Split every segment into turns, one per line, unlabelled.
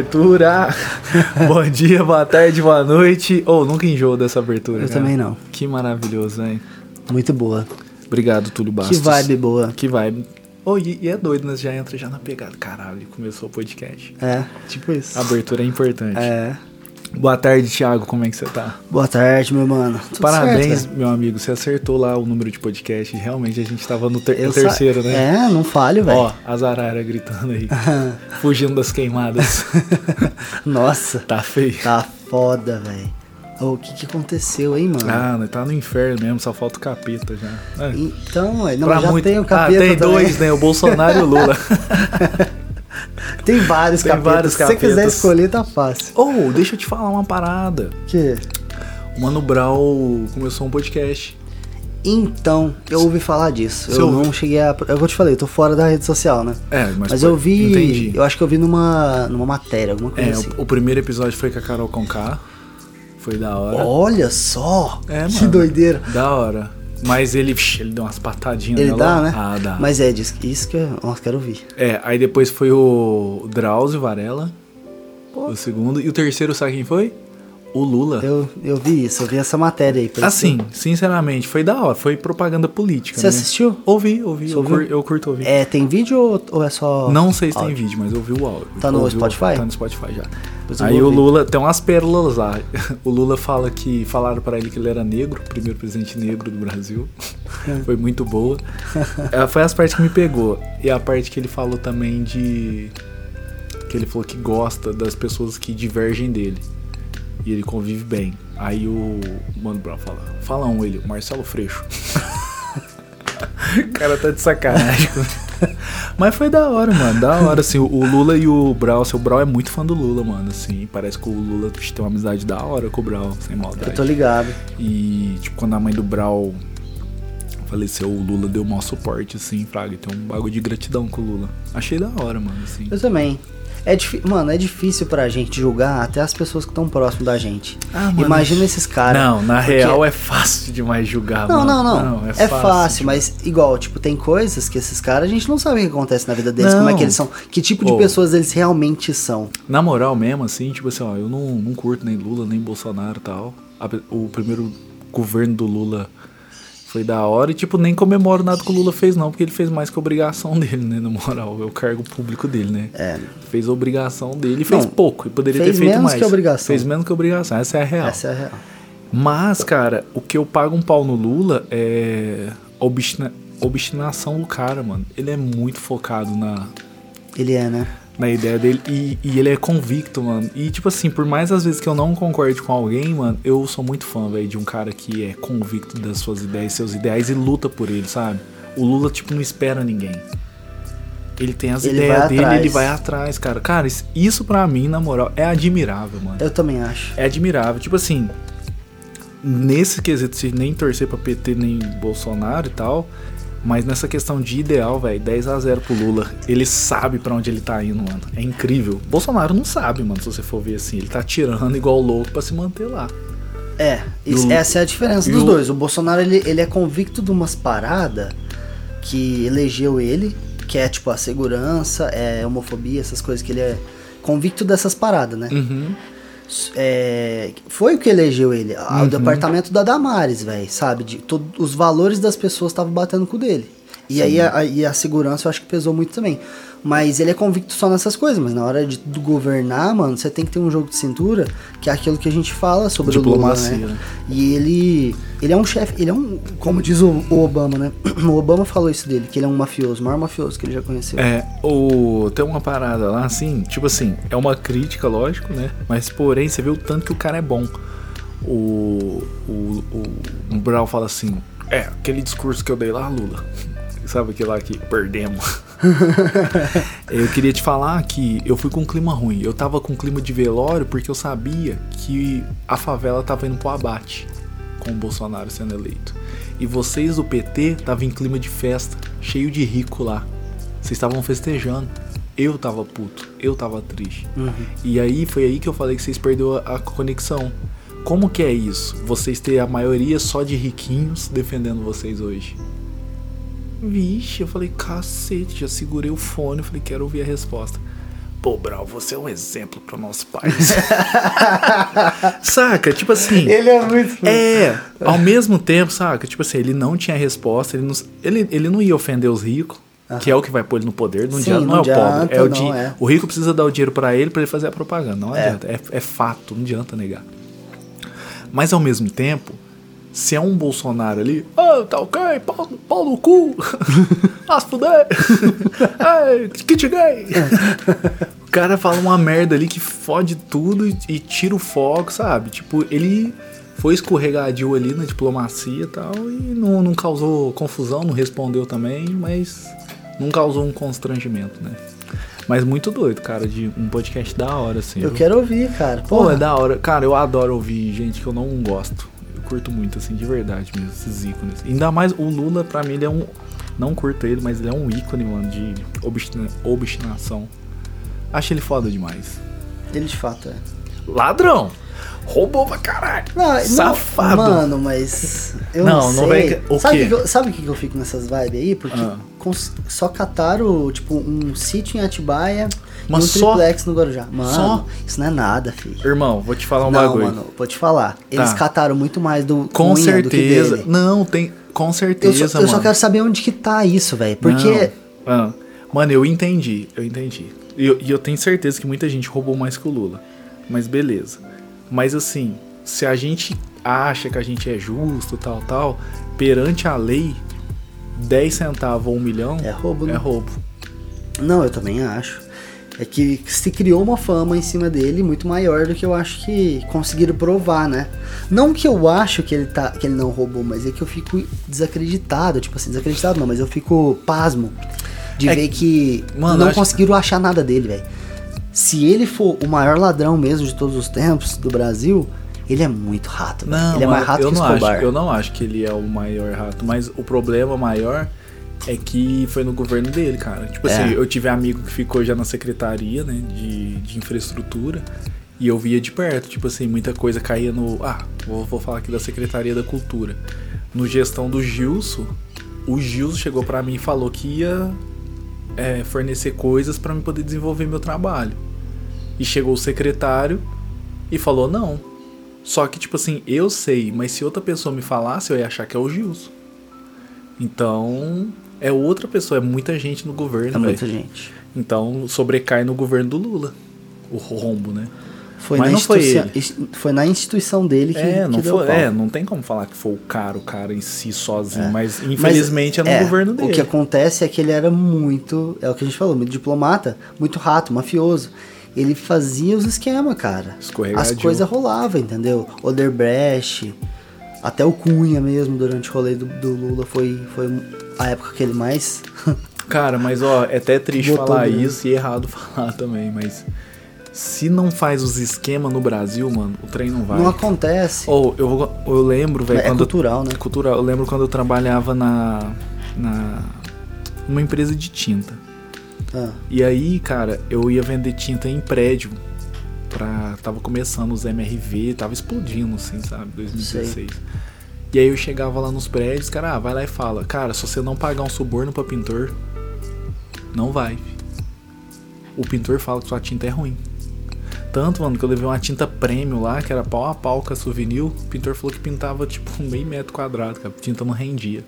abertura. Bom dia, boa tarde, boa noite. Ou oh, nunca enjoo dessa abertura.
Eu
cara.
também não.
Que maravilhoso, hein?
Muito boa.
Obrigado, Túlio Bastos.
Que vibe boa.
Que vibe. Oh, e, e, é doido, né? Já entra já na pegada. Caralho, começou o podcast.
É, tipo isso.
A abertura é importante.
É.
Boa tarde, Thiago. Como é que você tá?
Boa tarde, meu mano.
Tudo Parabéns, certo, meu amigo. Você acertou lá o número de podcast. Realmente a gente tava no, ter no terceiro, né?
É, não falho, velho.
Ó, as araras gritando aí. fugindo das queimadas.
Nossa.
Tá feio.
Tá foda, velho. Oh, o que que aconteceu, hein, mano?
Ah, né, tá no inferno mesmo, só falta o capeta já.
É. Então, não, pra já muito... tem o capeta
Ah, tem
também.
dois, né? O Bolsonaro e o Lula.
Tem vários
Tem
capetas.
vários
Se você quiser escolher, tá fácil.
Oh, deixa eu te falar uma parada.
Que?
O Mano Brau começou um podcast.
Então, eu ouvi falar disso.
Você
eu
ouviu?
não cheguei a. Eu vou te falei, eu tô fora da rede social, né?
É, mas,
Mas eu vi.
Entendi.
Eu acho que eu vi numa, numa matéria, alguma coisa
É,
assim.
o, o primeiro episódio foi com a Carol Conká. Foi da hora.
Olha só!
É,
que
mano.
doideira.
Da hora. Mas ele, ele deu umas patadinhas
Ele dá, né?
Ah, dá.
Mas é, diz isso que eu nossa, quero ouvir.
É, aí depois foi o Drauzio Varela. O segundo. E o terceiro, sabe quem foi? O Lula.
Eu, eu vi isso, eu vi essa matéria aí. por isso
Assim, sinceramente, foi da hora. Foi propaganda política,
Você
né?
assistiu?
Ouvi, ouvi. Eu, cur, eu curto ouvir.
É, tem vídeo ou, ou é só.
Não sei se tem
áudio?
vídeo, mas eu ouvi o áudio.
Tá no
Ouvi o-
Spotify?
Tá no Spotify já. Aí o. Lula, tem umas pérolas lá. O Lula fala que falaram pra ele que ele era negro, o primeiro presidente negro do Brasil. Foi muito boa. É, Foi as partes que me pegou. E a parte que ele falou também de. Que ele falou que gosta das pessoas que divergem dele. E ele convive bem. Aí o Mano Brown fala: Fala um ele, o Marcelo Freixo. o cara tá de sacanagem. Mas foi da hora, mano. Da hora, assim. O Lula e o Brau. Seu Brau é muito fã do Lula, mano. Assim, parece que o Lula tem uma amizade da hora com o Brau, sem maldade.
Eu tô ligado.
E, tipo, quando a mãe do Brau faleceu, o Lula deu o maior suporte, assim, Fraga. Tem um bagulho de gratidão com o Lula. Achei da hora, mano, assim.
Eu também. É Mano, é difícil pra gente julgar até as pessoas que estão próximo da gente.
Ah, mano.
Imagina esses caras.
Não, na
porque-
real é fácil demais julgar,
Não,
mano.
não, não. é, fácil, mas igual, tipo, tem coisas que esses caras a gente não sabe o que acontece na vida deles,
Não.
como é que eles são, que tipo de
Ô.
pessoas eles realmente são.
Na moral mesmo, assim, tipo assim, ó, eu não, não curto nem Lula, nem Bolsonaro e tal. O primeiro governo do Lula foi da hora e, tipo, nem comemoro nada que o Lula fez, não, porque ele fez mais que a obrigação dele, né? Na moral, é o cargo público dele, né?
É.
Fez a obrigação dele e fez
Não,
pouco. E poderia
fez
ter feito
menos
mais.
que a obrigação.
Fez menos que a obrigação, essa é a real.
Essa é a real.
Mas, cara, o que eu pago um pau no Lula é obstina- obstinação do cara, mano. Ele é muito focado na,
Ele é, né?
Na ideia dele e, e ele é convicto, mano. E, tipo assim, por mais às vezes que eu não concorde com alguém, mano, eu sou muito fã, velho, de um cara que é convicto das suas ideias, seus ideais e luta por ele, sabe? O Lula, tipo, não espera ninguém. Ele tem as
Ele
ideias dele,
atrás.
ele vai atrás, cara. Cara, isso, pra mim, na moral, é admirável, mano.
Eu também acho.
É admirável. Tipo assim, nesse quesito de nem torcer pra PT nem Bolsonaro e tal, mas nessa questão de ideal, velho, 10 a 0 pro Lula. Ele sabe pra onde ele tá indo, mano. É incrível. Bolsonaro não sabe, mano, se você for ver assim. Ele tá tirando igual louco pra se manter lá.
É, isso-
o-
essa é a diferença dos
o-
dois. O Bolsonaro, ele, ele é convicto de umas paradas que elegeu ele, que é tipo a segurança, é homofobia, essas coisas que ele é convicto dessas paradas, né?
Uhum.
É, foi o que elegeu ele. Ah, O departamento da Damares, velho, sabe? De, todo- os valores das pessoas estavam batendo com o dele. E aí a, e a segurança eu acho que pesou muito também. Mas ele é convicto só nessas coisas. Mas na hora de, governar, mano, você tem que ter um jogo de cintura, que é aquilo que a gente fala sobre
Diplomacia,
o Lula, né?
né?
E ele, ele é um chefe, ele é um, como diz o, o Obama, né? O Obama falou isso dele, que ele é um mafioso, o maior mafioso que ele já conheceu.
É, o, tem uma parada lá, assim, tipo assim, é uma crítica, lógico, né? Mas porém, você vê o tanto que o cara é bom. O, o, o, o Brau fala assim: é, aquele discurso que eu dei lá, Lula. Sabe aquele lá que perdemos. eu queria te falar que eu fui com um clima ruim. Eu tava com um clima de velório porque eu sabia que a favela tava indo pro abate com o Bolsonaro sendo eleito. E vocês do PT estavam em clima de festa, cheio de rico lá. Vocês estavam festejando. Eu tava puto, eu tava triste. E aí foi aí que eu falei que vocês perderam a, a conexão. Como que é isso? Vocês ter a maioria só de riquinhos defendendo vocês hoje. Vixe, eu falei, cacete, já segurei o fone, eu falei, quero ouvir a resposta. Pô, Brau, você é um exemplo pro nosso país. saca? Tipo assim.
Ele é muito.
É, ao mesmo tempo, saca? Tipo assim, ele não tinha resposta, ele não, ele, ele não ia ofender os ricos, que é o que vai pôr ele no poder. Não,
Sim,
adianta, não,
não
é o
adianta,
pobre. É o, di-
é.
o rico precisa dar o dinheiro pra ele pra ele fazer a propaganda. Não
É.
adianta. É, é fato, não adianta negar. Mas ao mesmo tempo, se é um Bolsonaro ali, ah, tá ok, pau, pau no cu, se fuder, Ei, kit gay. o cara fala uma merda ali que fode tudo e, e tira o foco, sabe? Tipo, ele foi escorregadio ali na diplomacia e tal, e não, não causou confusão, não respondeu também, mas não causou um constrangimento, né? Mas muito doido, cara, de um podcast da hora, assim.
Eu
viu?
quero ouvir, cara.
Pô, é da hora. Cara, eu adoro ouvir gente que eu não gosto. Eu curto muito, assim, de verdade mesmo, esses ícones. Ainda mais o Lula, pra mim, ele é um. Não curto ele, mas ele é um ícone, mano, de obstina- obstinação. Acho ele foda demais.
ele de fato é.
Ladrão! Roubou pra caralho!
Não, não-
Safado!
mano, mas. Eu
Não,
não,
não
sei.
vem- o
sabe
quê?
que sabe o que, eu fico nessas vibes aí? Porque
Ah.
só cataram, tipo, um sítio em Atibaia
Mas
um
só?
triplex no Guarujá. Mano,
Só?
isso não é nada, filho.
Irmão, vou te falar um
não,
bagulho.
mano, vou te falar. Eles
Tá.
cataram muito mais do
Com
Cunha do que
certeza.
dele.
Não, tem. Com
Eu
certeza,
só, eu só
mano.
quero saber onde que tá isso, velho. Porque.
Não. Ah, mano, eu entendi, eu entendi. E eu, eu tenho certeza que muita gente roubou mais que o Lula. Mas beleza. Mas assim, se a gente acha que a gente é justo, tal, tal, perante a lei, 10 centavos ou um milhão
É roubo, né?
É roubo.
Não, eu também acho. É que se criou uma fama em cima dele muito maior do que eu acho que conseguiram provar, né? Não que eu acho que ele, tá, que ele não roubou, mas é que eu fico desacreditado. Tipo assim, desacreditado não, mas eu fico pasmo de
É
ver que
Mano,
não
acho-
conseguiram achar nada dele, velho. Se ele for o maior ladrão mesmo de todos os tempos do Brasil, ele é muito rato.
Não,
ele é mais rato
eu
que Escobar.
acho, eu não acho que ele é o maior rato, mas o problema maior é que foi no governo dele, cara. Tipo
É.
assim, eu tive amigo que ficou já na secretaria, né, de, de infraestrutura, e eu via de perto, tipo assim, muita coisa caía no. Ah, vou, vou falar aqui da Secretaria da Cultura. No gestão do Gilson, o Gilson chegou pra mim e falou que ia é, fornecer coisas pra mim poder desenvolver meu trabalho. E chegou o secretário e falou não. Só que, tipo assim, eu sei, mas se outra pessoa me falasse, eu ia achar que é o Gilson. Então, é outra pessoa, é muita gente no governo,
É
velho.
muita gente.
Então, sobrecai no governo do Lula. O rombo, né?
Foi,
Mas
na,
não foi
instituição,
ele.
foi na instituição dele que,
é, não
que deu
foi,
pau.
é, não tem como falar que foi o cara, o cara em si sozinho,
É.
mas
Mas,
infelizmente é no governo dele.
O que acontece é que ele era muito, é o que a gente falou, muito diplomata, muito rato, mafioso. Ele fazia os esquemas, cara. As coisas rolavam, entendeu? Oderbrecht, até o Cunha mesmo, durante o rolê do, do Lula, foi, foi a época que ele mais...
Cara, mas ó, é até triste
Botou
falar
mesmo.
isso e errado falar também, mas se não faz os esquemas no Brasil, mano, o trem não vai.
Não acontece.
Ou eu, vou- eu lembro, velho,
é
quando
cultural, né?
Cultural. Eu lembro quando eu trabalhava na na numa empresa de tinta.
Ah,
E aí, cara, eu ia vender tinta em prédio. Pra, tava começando os MRV, tava explodindo, assim, sabe? 2016. E aí eu chegava lá nos prédios, cara, ah, vai lá e fala, cara, se você não pagar um suborno pra pintor, não vai. O pintor fala que sua tinta é ruim. Tanto, mano, que eu levei uma tinta premium lá, que era pau a pau com a souvenir, o pintor falou que pintava tipo um meio metro quadrado, que a tinta não rendia.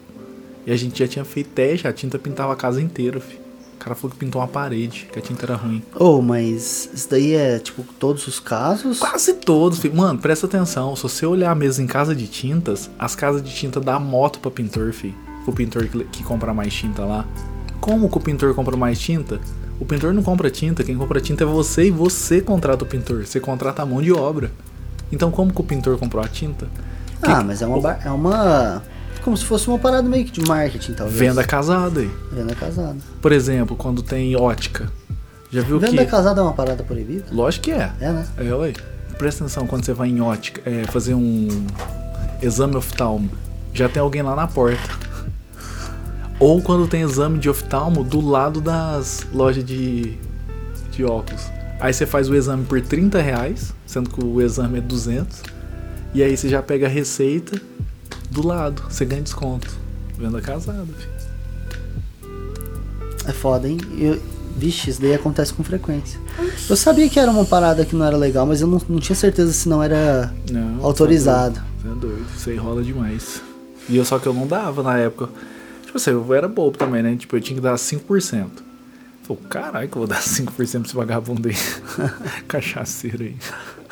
E a gente já tinha feito teste, a tinta pintava a casa inteira, fi. O cara falou que pintou uma parede, que a tinta era ruim.
Oh, mas isso daí é, tipo, todos os casos?
Quase todos, fi. Mano, presta atenção. Se você olhar mesmo em casa de tintas, as casas de tinta dá moto pra pintor, fi. O pintor que, que compra mais tinta lá. Como que o pintor compra mais tinta? O pintor não compra tinta, quem compra tinta é você e você contrata o pintor. Você contrata a mão de obra. Então como que o pintor comprou a tinta?
Ah, mas é uma, é uma... Como se fosse uma parada meio que de marketing, talvez.
Venda casada aí.
Venda casada.
Por exemplo, quando tem ótica. Já viu
Venda
que.
casada é uma parada proibida?
Lógico que é.
É, né?
É, ué. Presta atenção quando você vai em ótica, é, fazer um exame oftalmo. Já tem alguém lá na porta. Ou quando tem exame de oftalmo do lado das lojas de, de óculos. Aí você faz o exame por 30 reais, sendo que o exame é 200. E aí você já pega a receita do lado, você ganha desconto. Venda casada, filho.
É foda, hein? Eu Vixe, isso daí acontece com frequência. Eu sabia que era uma parada que não era legal, mas eu não, não tinha certeza se não era
Não,
autorizado.
Você é doido, isso aí rola demais. E eu só que eu não dava na época. Tipo assim, eu era bobo também, né? Tipo, eu tinha que dar 5%. Falei, caralho, que eu vou dar 5% pra esse vagabundo aí. Cachaceiro aí.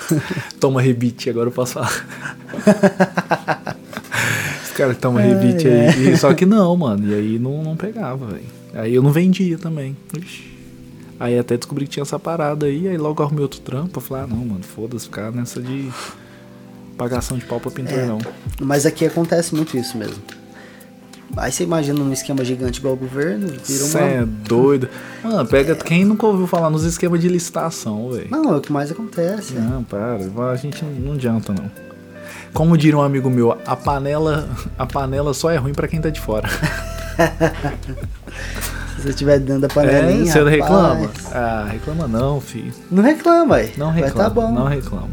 Toma rebite, agora eu posso falar. Esse cara toma rebite aí. E, só que não, mano. E aí não, não pegava, velho. Aí eu não vendia também. Ixi. Aí até descobri que tinha essa parada aí. Aí logo arrumei outro trampo. Eu falei, ah, não, mano, foda-se, ficar nessa de pagação de pau pra pintor,
É.
não.
Mas aqui acontece muito isso mesmo. Aí você imagina num esquema gigante igual o governo, vira uma.
é doido. Mano, pega. Quem nunca ouviu falar nos esquemas de licitação, velho?
Não, é o que mais acontece. é.
Não, para. A gente não adianta, não. Como diria um amigo meu, a panela, a panela só é ruim pra quem tá de fora.
Se você estiver dentro da
É,
panelinha.
você
rapaz,
reclama? Ah, reclama não, filho.
Não reclama, aí.
Não
Vai
reclama.
tá bom.
Não reclama.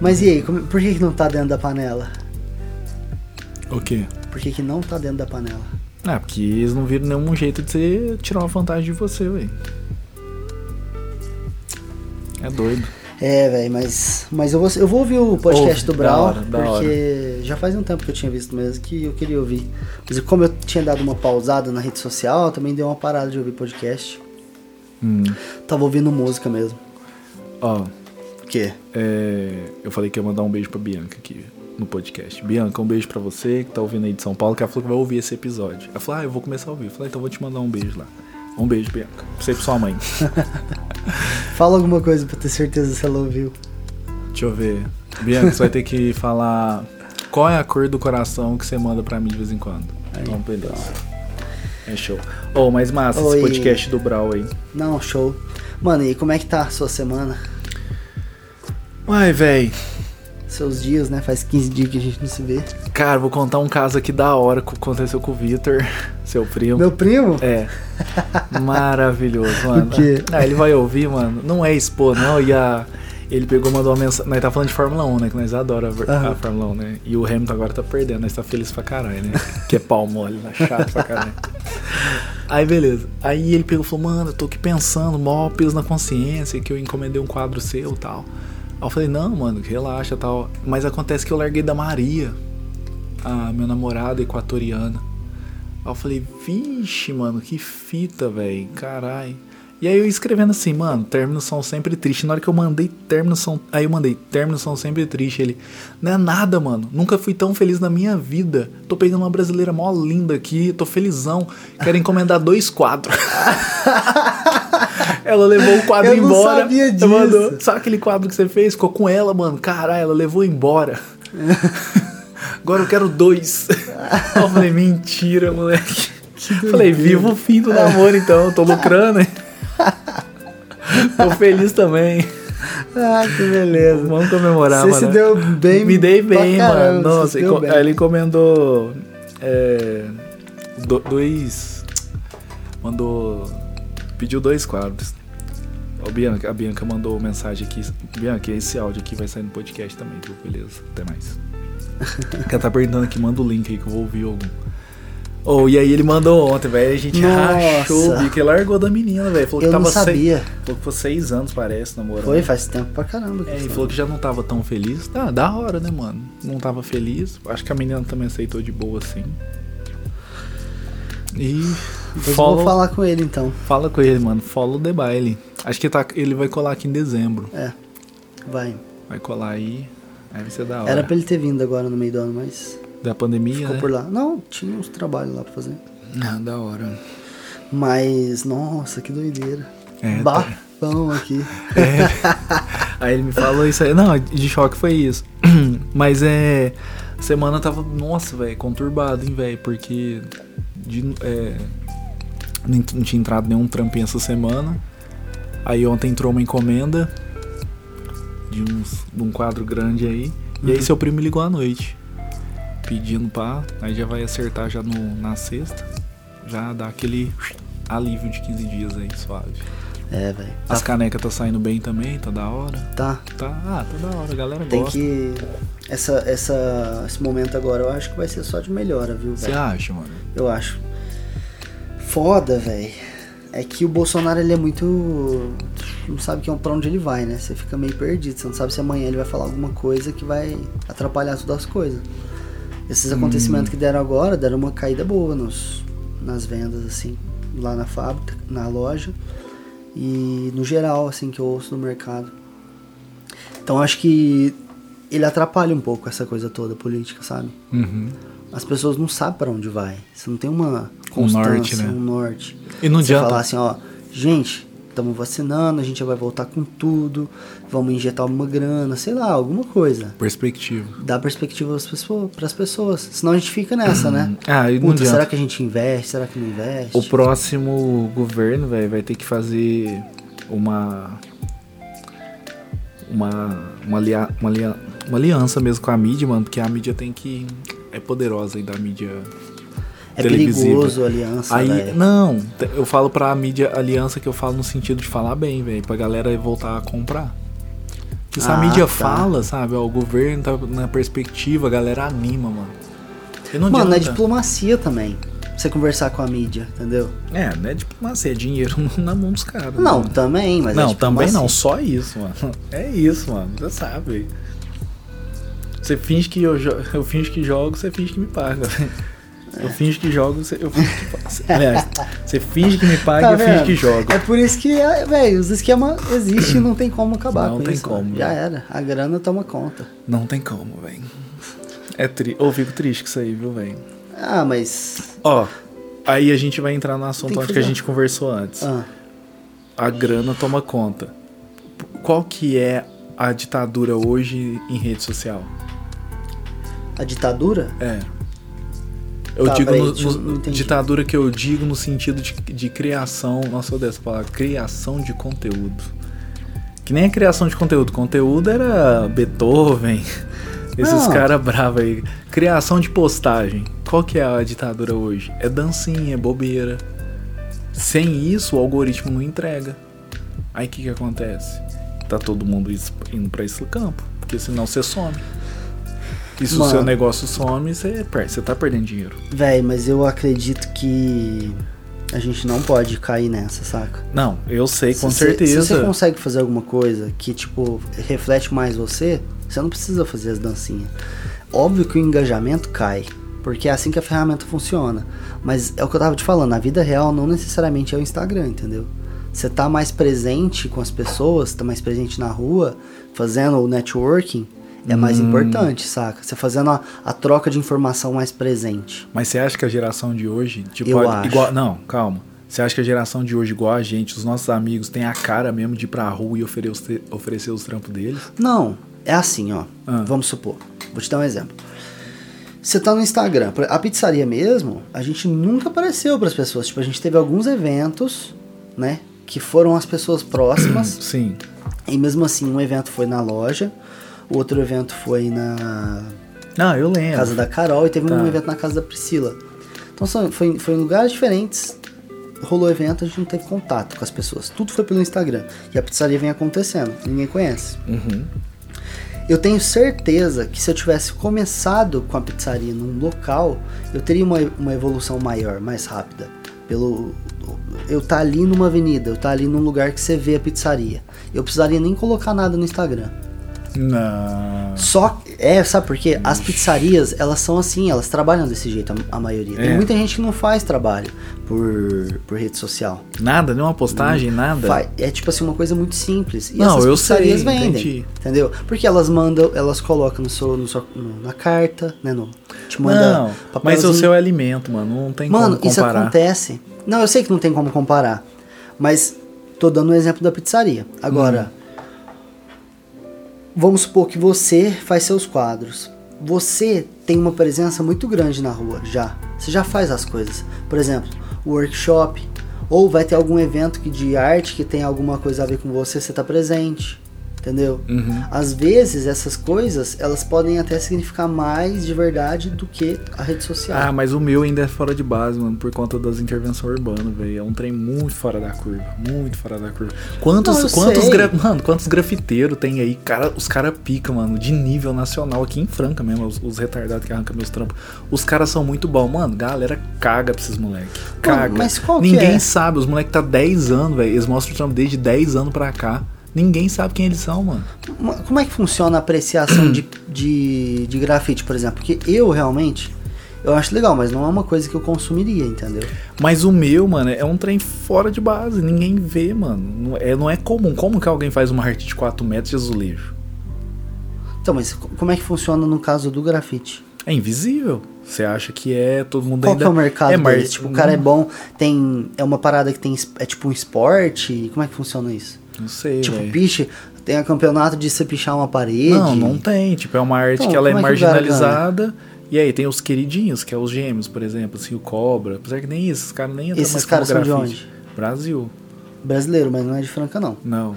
Mas e aí, como- por que, que não tá dentro da panela?
O quê?
Por que, que não tá dentro da panela?
Ah, porque eles não viram nenhum jeito de você tirar uma vantagem de você, velho. É doido.
É, velho, mas, mas eu, vou, eu vou ouvir o podcast
Ouve,
do Brau,
hora,
porque já faz um tempo que eu tinha visto mesmo que eu queria ouvir. Mas como eu tinha dado uma pausada na rede social, eu também dei uma parada de ouvir podcast.
Hum.
Tava ouvindo música mesmo.
Ó,
O quê?
é, eu falei que ia mandar um beijo pra Bianca aqui no podcast. Bianca, um beijo pra você que tá ouvindo aí de São Paulo, que ela falou que vai ouvir esse episódio. Ela falou, ah, eu vou começar a ouvir. Eu falei, então eu vou te mandar um beijo lá. Um beijo, Bianca. Pra você e pra sua mãe.
Fala alguma coisa pra ter certeza se ela ouviu.
Deixa eu ver. Bianca, você vai ter que falar qual é a cor do coração que você manda pra mim de vez em quando. Então, beleza. É show. Oh, mas massa
Oi.
esse podcast do Brau aí.
Não, show. Mano, e como é que tá a sua semana?
Uai, véi.
Seus dias, né? Faz 15 dias que a gente não se vê.
Cara, vou contar um caso aqui da hora que aconteceu com o Vitor, seu primo.
Meu primo?
É. Maravilhoso, mano.
O quê?
Ah, ele vai ouvir, mano. Não é expor, não. E a. Ele pegou, mandou uma mensagem. Nós tá falando de Fórmula 1, né? Que nós adoramos a, a Fórmula 1, né? E o Hamilton agora tá perdendo, nós tá feliz pra caralho, né? que é pau mole, né? Chato pra caralho. Aí, beleza. Aí ele pegou e falou, mano, eu tô aqui pensando, mó peso na consciência, que eu encomendei um quadro seu e tal. Aí eu falei, não, mano, relaxa e tal. Mas acontece que eu larguei da Maria, a minha namorada equatoriana. Aí eu falei, vixe, mano, que fita, velho, carai. E aí eu escrevendo assim, mano, términos são sempre tristes. Na hora que eu mandei términos são. Aí eu mandei, términos são sempre tristes. Ele, não é nada, mano. Nunca fui tão feliz na minha vida. Tô pegando uma brasileira mó linda aqui, tô felizão. Quero encomendar dois quadros. ela levou o quadro
Eu não
embora.
sabia
Ela
disso.
mandou, Sabe aquele quadro que você fez? Ficou com ela, mano. Caralho, ela levou embora. Agora eu quero dois. eu falei, mentira, moleque. Falei, viva o fim do namoro então, tô lucrando, hein? tô feliz também.
Ah, que beleza.
Vamos comemorar,
Você
mano.
se deu bem
Me dei bem,
caramba,
mano.
você
Nossa, enco-
bem.
ele encomendou é, do- dois. Mandou. Pediu dois quadros. Ó, Bianca, a Bianca mandou mensagem aqui. Bianca, esse áudio aqui vai sair no podcast também, viu? Beleza, até mais. Ela tá perguntando aqui, manda o link aí que eu vou ouvir algum. Oh, e aí ele mandou ontem, velho. A gente
Nossa.
rachou o bico e largou da menina, velho. Falou que
Eu não
tava seis-
sabia.
falou que foi seis anos, parece, namorando.
Foi, faz tempo pra caramba. que
É, e falou que já não tava tão feliz. Tá, da hora, né, mano? Não tava feliz. Acho que a menina também aceitou de boa, assim. E.
Depois eu
follow-
vou falar com ele então.
Fala com ele, mano. Follow the baile. Acho que tá, ele vai colar aqui em dezembro.
É. Vai.
Vai colar aí. Aí vai ser da hora.
Era pra ele ter vindo agora no meio do ano, mas
Da pandemia,
ficou
né?
por lá. Não, tinha uns trabalhos lá pra fazer.
Ah, da hora.
Mas, nossa, que doideira.
É, tá-
Bafão aqui.
É. aí ele me falou isso aí. Não, de choque foi isso. Mas é. Semana tava, nossa, velho, conturbado, hein, velho, porque de, é, não tinha entrado nenhum trampinho essa semana. Aí ontem entrou uma encomenda de, uns, de um quadro grande aí. E aí seu primo ligou à noite. Pedindo pá. Aí já vai acertar já no, na sexta. Já dá aquele alívio de 15 dias aí, suave.
É, velho.
As canecas tá saindo bem também, tá da hora.
Tá.
Tá, ah, tá da hora, a galera
Tem
gosta.
que. Essa, essa, esse momento agora eu acho que vai ser só de melhora, viu,
Você
velho?
acha, mano?
Eu acho. Foda, velho. É que o Bolsonaro ele é muito. Não sabe que é pra onde ele vai, né? Você fica meio perdido. Você não sabe se amanhã ele vai falar alguma coisa que vai atrapalhar todas as coisas. Esses acontecimentos que deram agora deram uma caída boa nos, nas vendas, assim, lá na fábrica, na loja. E no geral, assim, que eu ouço no mercado. Então acho que ele atrapalha um pouco essa coisa toda política, sabe?
Uhum.
As pessoas não sabem para onde vai. Você não tem uma constância, um norte. Né? Um norte.
E não
Você
adianta.
falar assim, ó, gente, estamos vacinando, a gente já vai voltar com tudo, vamos injetar uma grana, sei lá, alguma coisa.
Perspectiva.
Dá perspectiva para as pessoas. Senão a gente fica nessa, né?
Ah, e não
Puta, será que a gente investe? Será que não investe?
O próximo governo, velho, vai ter que fazer uma. Uma. Uma, alia, uma, alia, uma aliança mesmo com a mídia, mano, porque a mídia tem que. É poderosa aí da mídia.
É
televisiva.
perigoso a aliança,
Aí, não, eu falo pra mídia aliança que eu falo no sentido de falar bem, velho, pra galera voltar a comprar. Que se a
Ah,
mídia
tá.
fala, sabe, ó, o governo tá na perspectiva, a galera anima, mano. Não
Mano, é diplomacia também. Você conversar com a mídia, entendeu?
É, não é diplomacia, é dinheiro na mão dos caras.
Não,
né?
também, mas é
Não, também
diplomacia.
não, só isso, mano. É isso, mano. Você sabe. Você finge que eu, eu finge que jogo, você finge que me paga. Eu finge que jogo, eu finge que. Aliás, você finge que me paga
Tá
e eu finge que jogo.
É por isso que, é, velho, os esquemas existem e não tem como acabar
Não
com
tem
isso.
como,
Já
velho.
era. A grana toma conta.
Não tem como, velho. É tri... Eu fico triste com isso aí, viu, velho?
Ah, mas.
Ó, aí a gente vai entrar no assunto
Tem que
onde que a gente conversou antes.
Ah,
A grana toma conta. Qual que é a ditadura hoje em rede social?
a ditadura?
É. Eu
Tá,
digo no, no- ditadura que eu digo no sentido de, de criação, nossa, eu odeio essa palavra, criação de conteúdo. Que nem a criação de conteúdo, conteúdo era Beethoven, esses caras bravos aí. Criação de postagem, qual que é a ditadura hoje? É dancinha, é bobeira. Sem isso, o algoritmo não entrega. Aí o que que acontece? Tá todo mundo indo pra esse campo, porque senão você some. E se o
Mano.
seu negócio some, você, você tá perdendo dinheiro.
Véi, mas eu acredito que a gente não pode cair nessa, saca?
Não, eu sei com
Se você-
certeza.
Se você consegue fazer alguma coisa que, tipo, reflete mais você, você não precisa fazer as dancinhas. Óbvio que o engajamento cai, porque é assim que a ferramenta funciona. Mas é o que eu tava te falando, a vida real não necessariamente é o Instagram, entendeu? Você tá mais presente com as pessoas, tá mais presente na rua, fazendo o networking, é mais
Hum.
importante, saca? Você fazendo a, a troca de informação mais presente.
Mas você acha que a geração de hoje, tipo,
Eu
a-
acho.
igual, não, calma. Você acha que a geração de hoje, igual a gente, os nossos amigos, tem a cara mesmo de ir pra rua e oferecer, oferecer os trampos deles?
Não, é assim, ó.
Ah.
Vamos supor. Vou te dar um exemplo. Você tá no Instagram, a pizzaria mesmo, a gente nunca apareceu pras pessoas. Tipo, a gente teve alguns eventos, né? Que foram as pessoas próximas.
Sim.
e mesmo assim, um evento foi na loja, o outro evento foi na
Não, eu lembro.
casa da Carol e teve
Tá.
um evento na casa da Priscila. Então são, foi, foi em lugares diferentes. Rolou evento, a gente não teve contato com as pessoas. Tudo foi pelo Instagram. E a pizzaria vem acontecendo. Ninguém conhece.
Uhum.
Eu tenho certeza que se eu tivesse começado com a pizzaria num local, eu teria uma, uma evolução maior, mais rápida. Pelo eu tá ali numa avenida, eu tá ali num lugar que você vê a pizzaria. Eu precisaria nem colocar nada no Instagram.
Não.
Só é, sabe por quê? As pizzarias, elas são assim, elas trabalham desse jeito, a, a maioria. Tem
É.
muita gente que não faz trabalho por, por rede social.
Nada, nenhuma postagem, nada.
Vai- é tipo assim, uma coisa muito simples. E
Não,
essas
eu
pizzarias
sei,
vendem.
entendi.
Entendeu? Porque elas mandam, elas colocam no seu, no seu- no- na carta, né? No, te manda
Não, mas o seu é alimento, mano. Não tem
Mano,
como
isso
comparar.
acontece. Não, eu sei que não tem como comparar. Mas tô dando um exemplo da pizzaria. Agora, vamos supor que você faz seus quadros. Você tem uma presença muito grande na rua já. Você já faz as coisas. Por exemplo, workshop. Ou vai ter algum evento que, de arte que tem alguma coisa a ver com você, você tá presente. Entendeu?
Uhum.
Às vezes essas coisas, elas podem até significar mais de verdade do que a rede social.
Ah, mas o meu ainda é fora de base, mano, por conta das intervenções urbanas, velho. É um trem muito fora da curva. Muito fora da curva. Quantos,
Não,
quantos, gra- mano, quantos grafiteiros tem aí? Cara, os caras pica, mano, de nível nacional aqui em Franca mesmo, os, os retardados que arrancam meus trampos. Os caras são muito bons, mano. Galera caga pra esses moleque. Caga.
mas qual que
Ninguém
é?
sabe, os moleques tá 10 anos, velho. Eles mostram o trampo desde 10 anos pra cá. Ninguém sabe quem eles são, mano.
Como é que funciona a apreciação de, de, de grafite, por exemplo? Porque eu realmente, eu acho legal, mas não é uma coisa que eu consumiria, entendeu?
Mas o meu, mano, é um trem fora de base. Ninguém vê, mano. Não é, não é comum. Como que alguém faz uma arte de 4 metros de azulejo?
Então, mas co- como é que funciona no caso do grafite?
É invisível. Você acha que é todo mundo
Qual
ainda...
que é o mercado
é
deles? Tipo, o cara é bom, tem. É uma parada que tem. É tipo um esporte? Como é que funciona isso?
Não sei,
tipo,
velho.
piche, tem a campeonato de você pichar uma parede.
Não, não tem. Tipo, é uma arte
Então,
que ela é
é
marginalizada. E aí tem os queridinhos, que é os gêmeos, por exemplo, assim, o Cobra. Apesar que nem esses caras nem entram
Esses caras são de
grafite. Brasil.
Brasileiro, mas não é de Franca, não.
Não.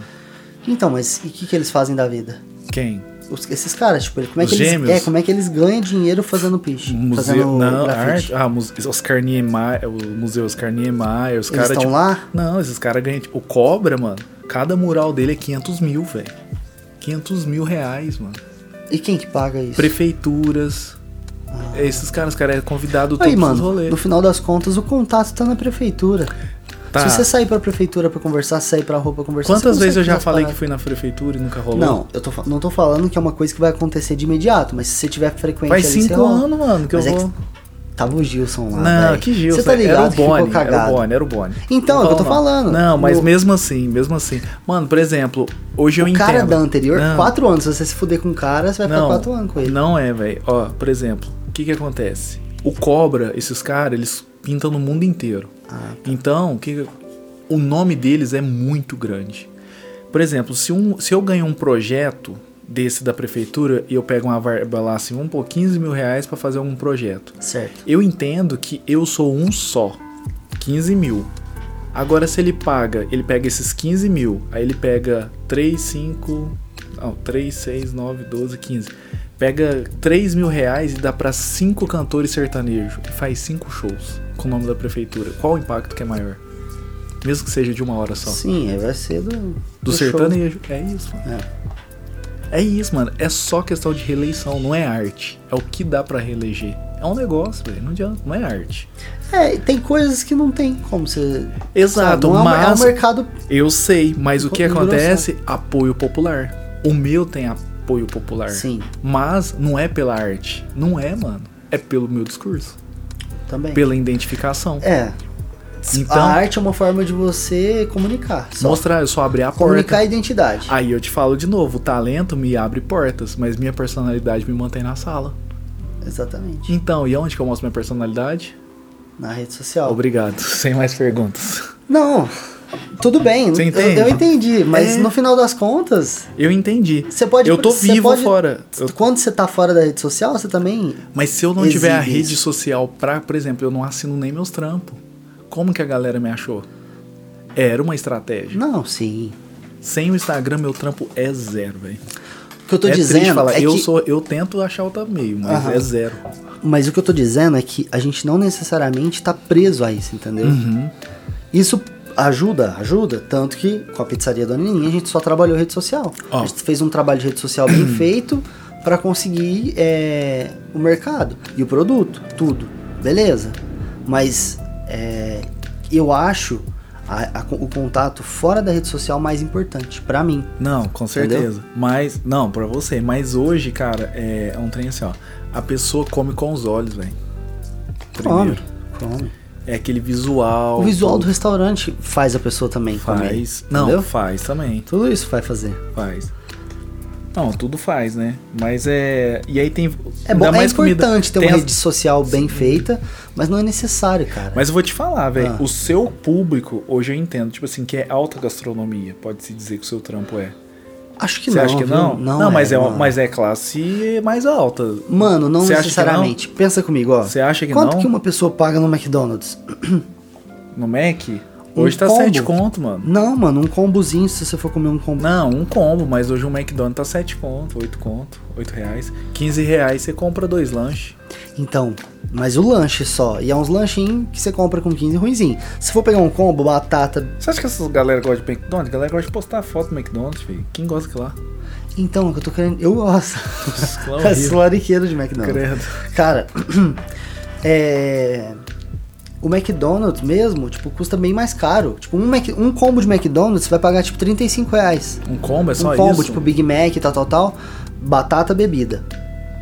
Então, mas e o que, que eles fazem da vida?
Quem?
Os- esses caras, tipo, como é, que
Os
eles, é, como é que eles ganham dinheiro fazendo piche?
Museu.
fazendo
Não,
grafite?
arte. Ah, muse- Oscar Niemeyer, o Museu Oscar Niemeyer, os caras.
estão
tipo,
lá?
Não, esses caras ganham. Tipo, o Cobra, mano. Cada mural dele é 500 mil, velho. 500 mil reais, mano.
E quem que paga isso?
Prefeituras. Esses caras, cara, é convidado
Ah. Aí,
todos os
mano,
rolês.
no final das contas, o contato tá na prefeitura.
Tá.
Se você sair pra prefeitura pra conversar, sair pra rua pra conversar...
Quantas vezes eu já falei que
paradas.
fui na prefeitura e nunca rolou?
Não, eu tô, não tô falando que é uma coisa que vai acontecer de imediato, mas se você tiver frequente
Faz
ali,
cinco anos, mano, que
Mas
eu
é que
vou.
Tava o Gilson lá,
Não,
velho.
que Gilson.
Você tá ligado
era o
que ficou
Boni, era o. Boni, era o Boni.
Então, é o que eu tô falando.
Não, mas
No-
mesmo assim, mesmo assim. Mano, por exemplo, hoje eu
O
entendo.
cara da anterior,
Não.
quatro anos. Se você se fuder com o cara, você vai ficar
Não,
quatro anos com ele.
Não é, velho. Ó, por exemplo, o que que acontece? O Cobra, esses caras, eles pintam no mundo inteiro.
Ah,
Então, o que o nome deles é muito grande. Por exemplo, se, um, se eu ganho um projeto desse da prefeitura e eu pego uma verba lá assim, um por 15 mil reais pra fazer um projeto.
certo.
Eu entendo que eu sou um só. 15 mil. Agora, se ele paga, ele pega esses 15 mil, aí ele pega 3, 5. Não, 3, 6, 9, 12, 15. Pega 3 mil reais e dá pra 5 cantores sertanejos e faz 5 shows com o nome da prefeitura. Qual o impacto que é maior? Mesmo que seja de uma hora só.
Sim, aí vai ser do.
Do
show.
sertanejo. É isso, mano.
É.
É isso, mano. É só questão de reeleição, não é arte. É o que dá pra reeleger. É um negócio, velho. Não adianta, não é arte.
É, tem coisas que não tem como você.
Exato,
sabe, é um- é um
mas
mercado.
eu sei, mas o que acontece? Apoio popular. O meu tem apoio popular.
Sim,
Mas não é pela arte. Não é, mano. É pelo meu discurso.
também.
Pela identificação.
É.
Então,
a arte é uma forma de você comunicar. Só.
mostrar, eu só abri a
Comunicar a
porta.
identidade.
Aí eu te falo de novo, o talento me abre portas, mas minha personalidade me mantém na sala.
Exatamente.
Então, e onde que eu mostro minha personalidade?
Na rede social.
Obrigado. Sem mais perguntas.
Não, tudo bem. Eu-? Eu, entendi, mas
É.
no final das contas,
Eu entendi.
você pode.
eu tô vivo
pode-
fora. Eu-
Quando você tá fora da rede social, você também.
Mas se eu não tiver a rede
isso.
social pra, por exemplo, eu não assino nem meus trampos. Como que a galera me achou? Era uma estratégia.
Não, sim.
Sem o Instagram, meu trampo é zero, velho.
O que eu tô
é
dizendo
falar.
é
eu
que.
sou, eu tento achar outro meio, mas
Aham.
é zero.
Mas o que eu tô dizendo é que a gente não necessariamente tá preso a isso, entendeu?
Uhum.
Isso ajuda, ajuda. Tanto que com a pizzaria Dona Nininha a gente só trabalhou rede social.
Ó.
A gente fez um trabalho de rede social bem feito pra conseguir é, o mercado e o produto, tudo. Beleza. Mas é, eu acho a- a- o contato fora da rede social mais importante pra mim.
Não, com
Entendeu?
certeza. Mas, não, pra você. Mas hoje, cara, é, é um trem assim, ó. A pessoa come com os olhos, velho.
Come,
Primeiro.
come.
É aquele visual.
O visual do restaurante faz a pessoa também comer.
faz. Não,
entendeu?
faz também.
Tudo isso vai fazer.
Faz. Não, tudo faz, né? Mas é. E aí tem.
É bom, é
mais comida.
importante ter
Tem
uma
as-
rede social bem feita, mas não é necessário, cara.
Mas eu vou te falar, velho.
Ah.
O seu público, hoje eu entendo, tipo assim, que é alta gastronomia. Pode-se dizer que o seu trampo é.
Acho que
Você
não.
acha que
viu?
não?
Não,
mas, é,
mano.
mas é classe mais alta.
Mano, não
Você que
necessariamente. Pensa comigo, ó.
Você acha que
Quanto
não?
que uma pessoa paga no McDonald's?
No Mac? Hoje
um
tá
combo.
7 conto, mano.
Não, mano, um combozinho, se você for comer um combo.
Não, um combo, mas hoje um McDonald's tá 7 conto, 8 conto, 8 reais. 15 reais você compra dois lanches.
Então, mas o lanche só. E é uns lanchinhos que você compra com 15 ruimzinho. Se for pegar um combo, batata.
Você acha que essas galera gosta de McDonald's? A galera gosta de postar foto do McDonald's, filho. Quem gosta que lá?
Então, eu tô querendo. Eu gosto. É de McDonald's.
Credo.
Cara, é. O McDonald's mesmo, tipo, custa bem mais caro. Tipo, um, Mac- um combo de McDonald's você vai pagar, tipo, 35 reais.
Um combo é só
um combo,
isso?
tipo, Big Mac e tal, tal, tal. Batata, bebida.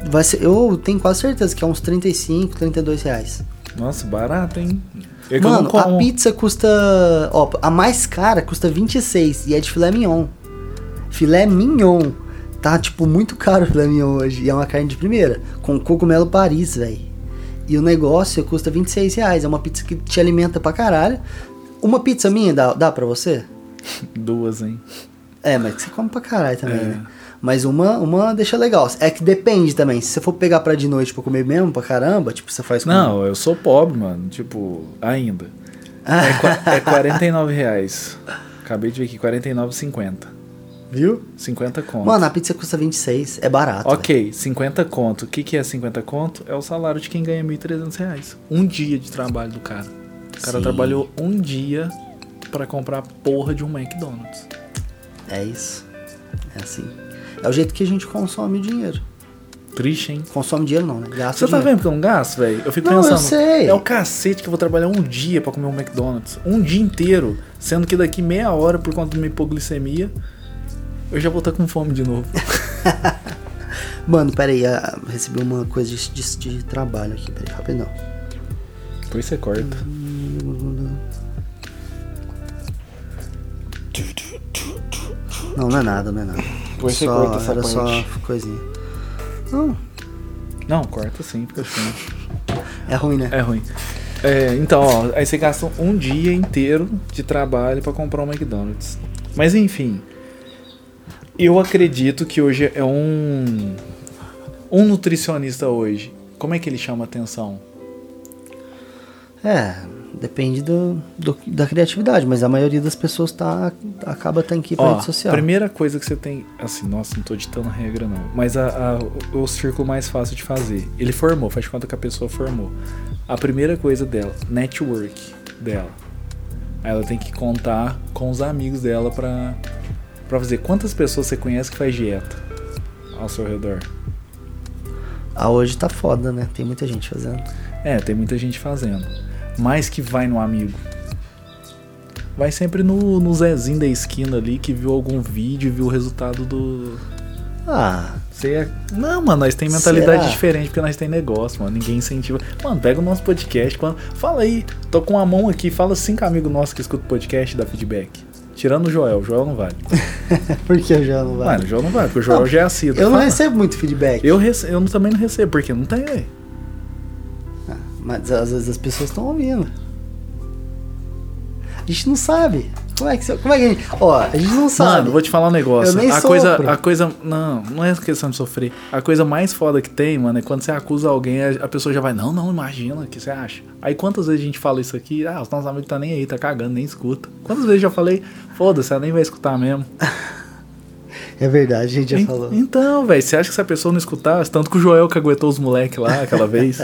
Vai ser, eu tenho quase certeza que é uns 35, 32 reais.
Nossa, barato, hein? É eu
Mano, a pizza custa. Ó, a mais cara custa 26 e é de filé mignon. Filé mignon. Tá, tipo, muito caro o filé mignon hoje. E é uma carne de primeira. Com cogumelo Paris, velho. E o negócio custa 26 reais. É uma pizza que te alimenta pra caralho. Uma pizza minha dá, dá pra você?
Duas, hein?
É, mas você come pra caralho também,
É.
né? Mas uma, uma deixa legal. É que depende também. Se você for pegar pra de noite pra comer mesmo pra caramba, tipo, você faz com.
Não, eu sou pobre, mano. Tipo, ainda. É, é 49 reais. Acabei de ver aqui, 49,50.
Viu?
50 conto.
Mano, a pizza custa 26. É barato.
ok, 50 conto. O que, que é 50 conto? É o salário de quem ganha 1.300 reais. Um dia de trabalho do cara. O cara
Sim.
trabalhou um dia pra comprar a porra de um McDonald's.
É isso. É assim. É o jeito que a gente consome o dinheiro.
Triste, hein?
Consome dinheiro não, né? Gasta
Você tá
dinheiro.
vendo que eu não gasto, velho? Eu fico
Não,
pensando.
eu sei.
É o cacete que eu vou trabalhar um dia pra comer um McDonald's. Um dia inteiro. Sendo que daqui meia hora, por conta da minha hipoglicemia, eu já vou estar com fome de novo.
Mano, pera aí. Recebi uma coisa de, de, de trabalho aqui. Pera aí, rapidão.
Depois você corta.
Não, não é nada, não é nada.
Depois você
só,
corta essa
Era só coisinha. Não,
Não, corta sim, fica
é ruim, né?
É ruim. É, então, ó, aí você gasta um dia inteiro de trabalho pra comprar um McDonald's. Mas enfim, eu acredito que hoje é um um nutricionista hoje. Como é que ele chama atenção?
É, depende do, do- da criatividade, mas a maioria das pessoas tá, acaba tendo que ir pra
Ó,
rede social.
primeira coisa que você tem, assim, nossa, não tô ditando regra não, mas a, a- o círculo mais fácil de fazer. Ele formou, faz de conta que a pessoa formou. A primeira coisa dela, network dela. Aí Ela tem que contar com os amigos dela pra, pra fazer. Quantas pessoas você conhece que faz dieta ao seu redor?
Ah, hoje tá foda, né? Tem muita gente fazendo.
É, tem muita gente fazendo. Mas que vai no amigo. Vai sempre no, no Zezinho da esquina ali que viu algum vídeo e viu o resultado do,
Ah,
Você é... Não, mano, nós tem mentalidade
Será?
diferente porque nós tem negócio, mano. Ninguém incentiva. Mano, pega o nosso podcast. Quando... Fala aí, tô com a mão aqui. Fala cinco amigos nossos que escutam o podcast e dá feedback. Tirando o Joel, o Joel não vale.
por que eu já não vai?
Mano, o Joel não vale, porque o Joel
Não,
já é assíduo.
eu não
Fala.
recebo muito feedback.
Eu, rece... eu também não recebo, porque não tem, velho.
Ah, Mas às vezes as pessoas estão ouvindo. A gente não sabe. Como é que, como é que a gente. Ó, a gente não sabe.
Mano, vou te falar um negócio.
Eu nem
a coisa,
sofro.
a coisa, não, não é questão de sofrer. A coisa mais foda que tem, mano, é quando você acusa alguém, a, a pessoa já vai, não, não, imagina, o que você acha? Aí quantas vezes a gente fala isso aqui? Ah, os nossos amigos tá nem aí, tá cagando, nem escuta. Quantas vezes eu já falei, foda-se, ela nem vai escutar mesmo.
É verdade, a gente já
En-
falou.
Então, velho, você acha que se a pessoa não escutasse, tanto que o Joel caguetou os moleques lá aquela vez.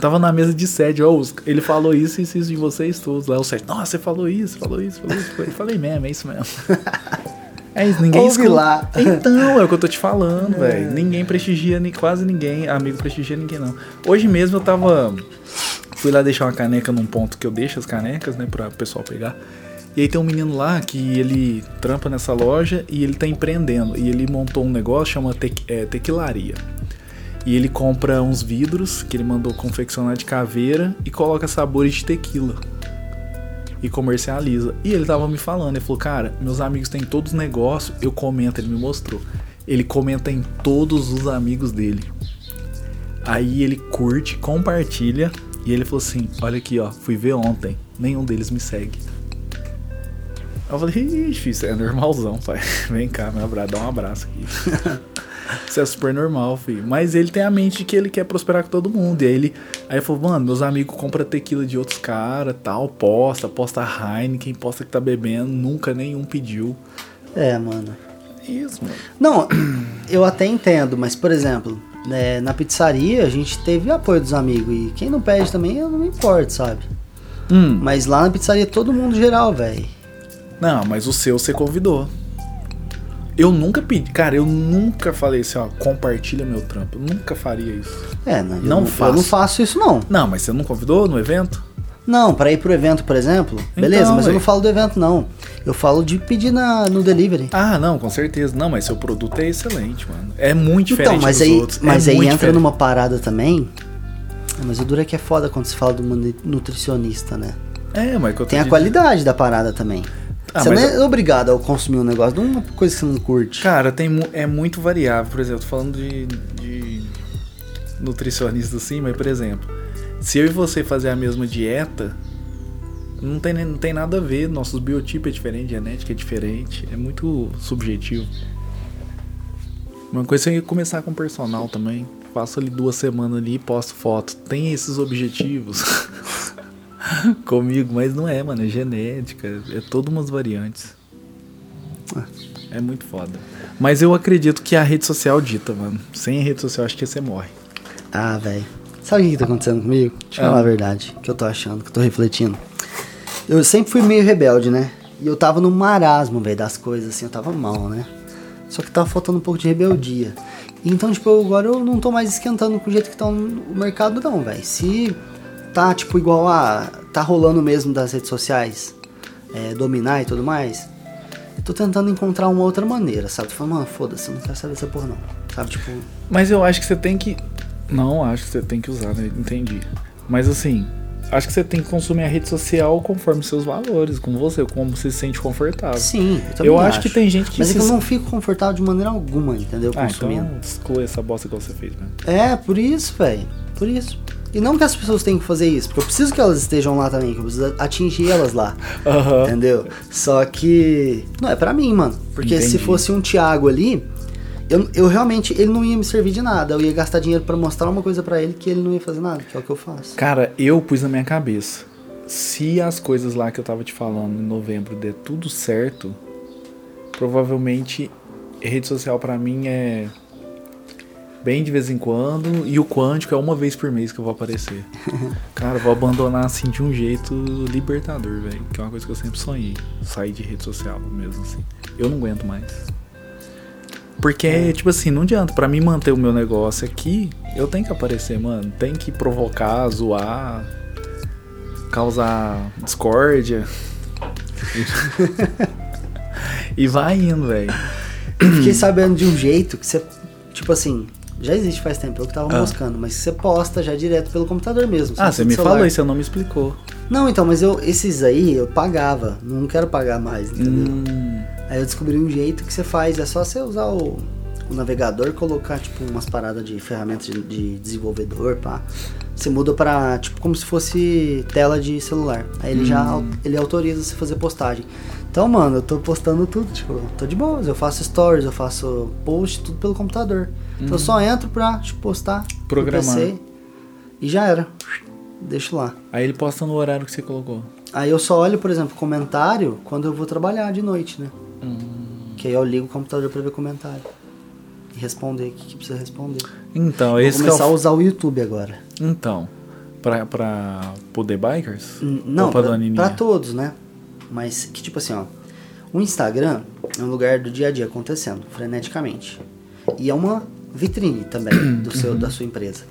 Tava na mesa de sede, ó, ele falou isso e isso, isso de vocês todos. Lá o sede, nossa, você falou isso, falou isso, falou isso. Eu falei mesmo, é isso mesmo. É isso, ninguém
Ouve
escuta.
lá.
Então, é o que eu tô te falando, velho. Ninguém prestigia, nem, quase ninguém, amigo prestigia ninguém, não. Hoje mesmo eu tava. Fui lá deixar uma caneca num ponto que eu deixo as canecas, né, pra o pessoal pegar. E aí tem um menino lá que ele trampa nessa loja e ele tá empreendendo. E ele montou um negócio chama tec, é, Tequilaria. E ele compra uns vidros que ele mandou confeccionar de caveira e coloca sabores de tequila. E comercializa. E ele tava me falando, ele falou, cara, meus amigos têm todos os negócios, eu comento, ele me mostrou. Ele comenta em todos os amigos dele. Aí ele curte, compartilha. E ele falou assim: Olha aqui, ó, fui ver ontem, nenhum deles me segue. Eu falei, ixi, isso é normalzão, pai. Vem cá, me abraço, dá um abraço aqui. Isso é super normal, filho. Mas ele tem a mente de que ele quer prosperar com todo mundo. E aí ele, aí falou, mano, meus amigos compram tequila de outros caras, tal, posta, posta Heineken, posta que tá bebendo, nunca nenhum pediu.
É, mano.
Isso, mano.
Não, eu até entendo, mas por exemplo, né, na pizzaria a gente teve apoio dos amigos. E quem não pede também, eu não me importo, sabe?
Hum,
Mas lá na pizzaria todo mundo geral, velho.
Não, mas o seu você convidou. Eu nunca pedi, cara, eu nunca falei assim, ó, compartilha meu trampo. Eu nunca faria isso.
É, não, eu
Não
não,
faço.
eu não faço isso não.
Não, mas você não convidou no evento?
Não, pra ir pro evento, por exemplo, beleza,
Então,
mas eu não falo do evento não. Eu falo de pedir na, no delivery.
Ah, não, com certeza. Não, mas seu produto é excelente, mano. É muito
Então,
diferente
mas
dos
aí,
outros.
mas
é
aí entra
diferente.
numa parada também. Mas o duro é que é foda quando se fala de uma nu- nutricionista, né?
É, mas que eu tô
Tem a
dizendo.
qualidade da parada também.
Ah,
você não é obrigado a consumir um negócio de uma coisa que você não curte.
Cara, tem, é muito variável. Por exemplo, falando de, de nutricionista assim, mas por exemplo, se eu e você fazer a mesma dieta, não tem, não tem nada a ver. Nossos biotipos é diferente, genética é diferente. É muito subjetivo. Uma coisa é começar com personal também. Faço ali duas semanas ali e posto foto. Tem esses objetivos comigo, mas não é, mano. É genética. É todas umas variantes. É muito foda. Mas eu acredito que a rede social dita, mano. Sem a rede social, acho que você morre.
Ah, velho. Sabe o que, tá acontecendo comigo? Deixa eu
Ah.
falar a verdade, que eu tô achando, que eu tô refletindo. Eu sempre fui meio rebelde, né? E eu tava no marasmo, velho, das coisas, assim, eu tava mal, né? Só que tava faltando um pouco de rebeldia. Então, tipo, agora eu não tô mais esquentando com o jeito que tá o mercado, não, velho. Se tá, tipo, igual a. tá rolando mesmo das redes sociais, é, dominar e tudo mais, eu tô tentando encontrar uma outra maneira, sabe? Tô falando, mano, foda-se, não quero saber dessa porra, não. Sabe, tipo.
Mas eu acho que você tem que. Não acho que você tem que usar, né? Entendi. Mas assim, acho que você tem que consumir a rede social conforme seus valores, com você, como você se sente confortável.
Sim, eu também
Eu acho que tem gente que
Mas é
se-
que eu não fico confortável de maneira alguma, entendeu?
Ah,
Consumindo.
então exclua essa bosta que você fez, né?
É, por isso, velho. Por isso. E não que as pessoas tenham que fazer isso, porque eu preciso que elas estejam lá também, que eu preciso atingir elas lá.
Aham.
Entendeu? Só que. Não, é pra mim, mano. Porque se
Entendi.
fosse um Thiago ali, eu, eu realmente. Ele não ia me servir de nada. Eu ia gastar dinheiro pra mostrar uma coisa pra ele que ele não ia fazer nada, que é o que eu faço.
Cara, eu pus na minha cabeça. Se as coisas lá que eu tava te falando em novembro der tudo certo, provavelmente rede social pra mim é bem de vez em quando e o quântico é uma vez por mês que eu vou aparecer. Cara, vou abandonar assim de um jeito libertador, velho, que é uma coisa que eu sempre sonhei, sair de rede social mesmo assim. Eu não aguento mais. Porque, tipo assim, não adianta. Pra mim manter o meu negócio aqui, eu tenho que aparecer, mano. Tem que provocar, zoar, causar discórdia. e vai indo, velho.
Fiquei sabendo de um jeito que você. Tipo assim. Já existe faz tempo, eu que tava
Ah.
moscando, mas você posta já direto pelo computador mesmo.
Ah, você me
celular.
falou isso, você não me explicou.
Não, então, mas eu esses aí eu pagava. Não quero pagar mais, entendeu?
Hum,
Aí eu descobri um jeito que você faz, é só você usar o, o navegador, colocar tipo umas paradas de ferramentas de, de desenvolvedor, pá. Você muda pra, tipo, como se fosse tela de celular. Aí ele já au- ele autoriza você fazer postagem. Então, mano, eu tô postando tudo, tipo, tô de boas. Eu faço stories, eu faço post, tudo pelo computador. Então eu só entro pra tipo, postar
Programar.
PC e já era. Deixo lá.
Aí ele posta no horário que você colocou.
Aí eu só olho, por exemplo, comentário quando eu vou trabalhar de noite, né? Que aí eu ligo o computador pra ver comentário. E responder o que, que precisa responder.
Então,
Vou
esse é
começar
o...
a usar o YouTube agora.
Então, pra, pra poder bikers?
Não,
pra
pra todos, né? Mas que tipo assim, ó. O Instagram é um lugar do dia a dia acontecendo, freneticamente. E é uma vitrine também do
Uhum.
seu, da sua empresa.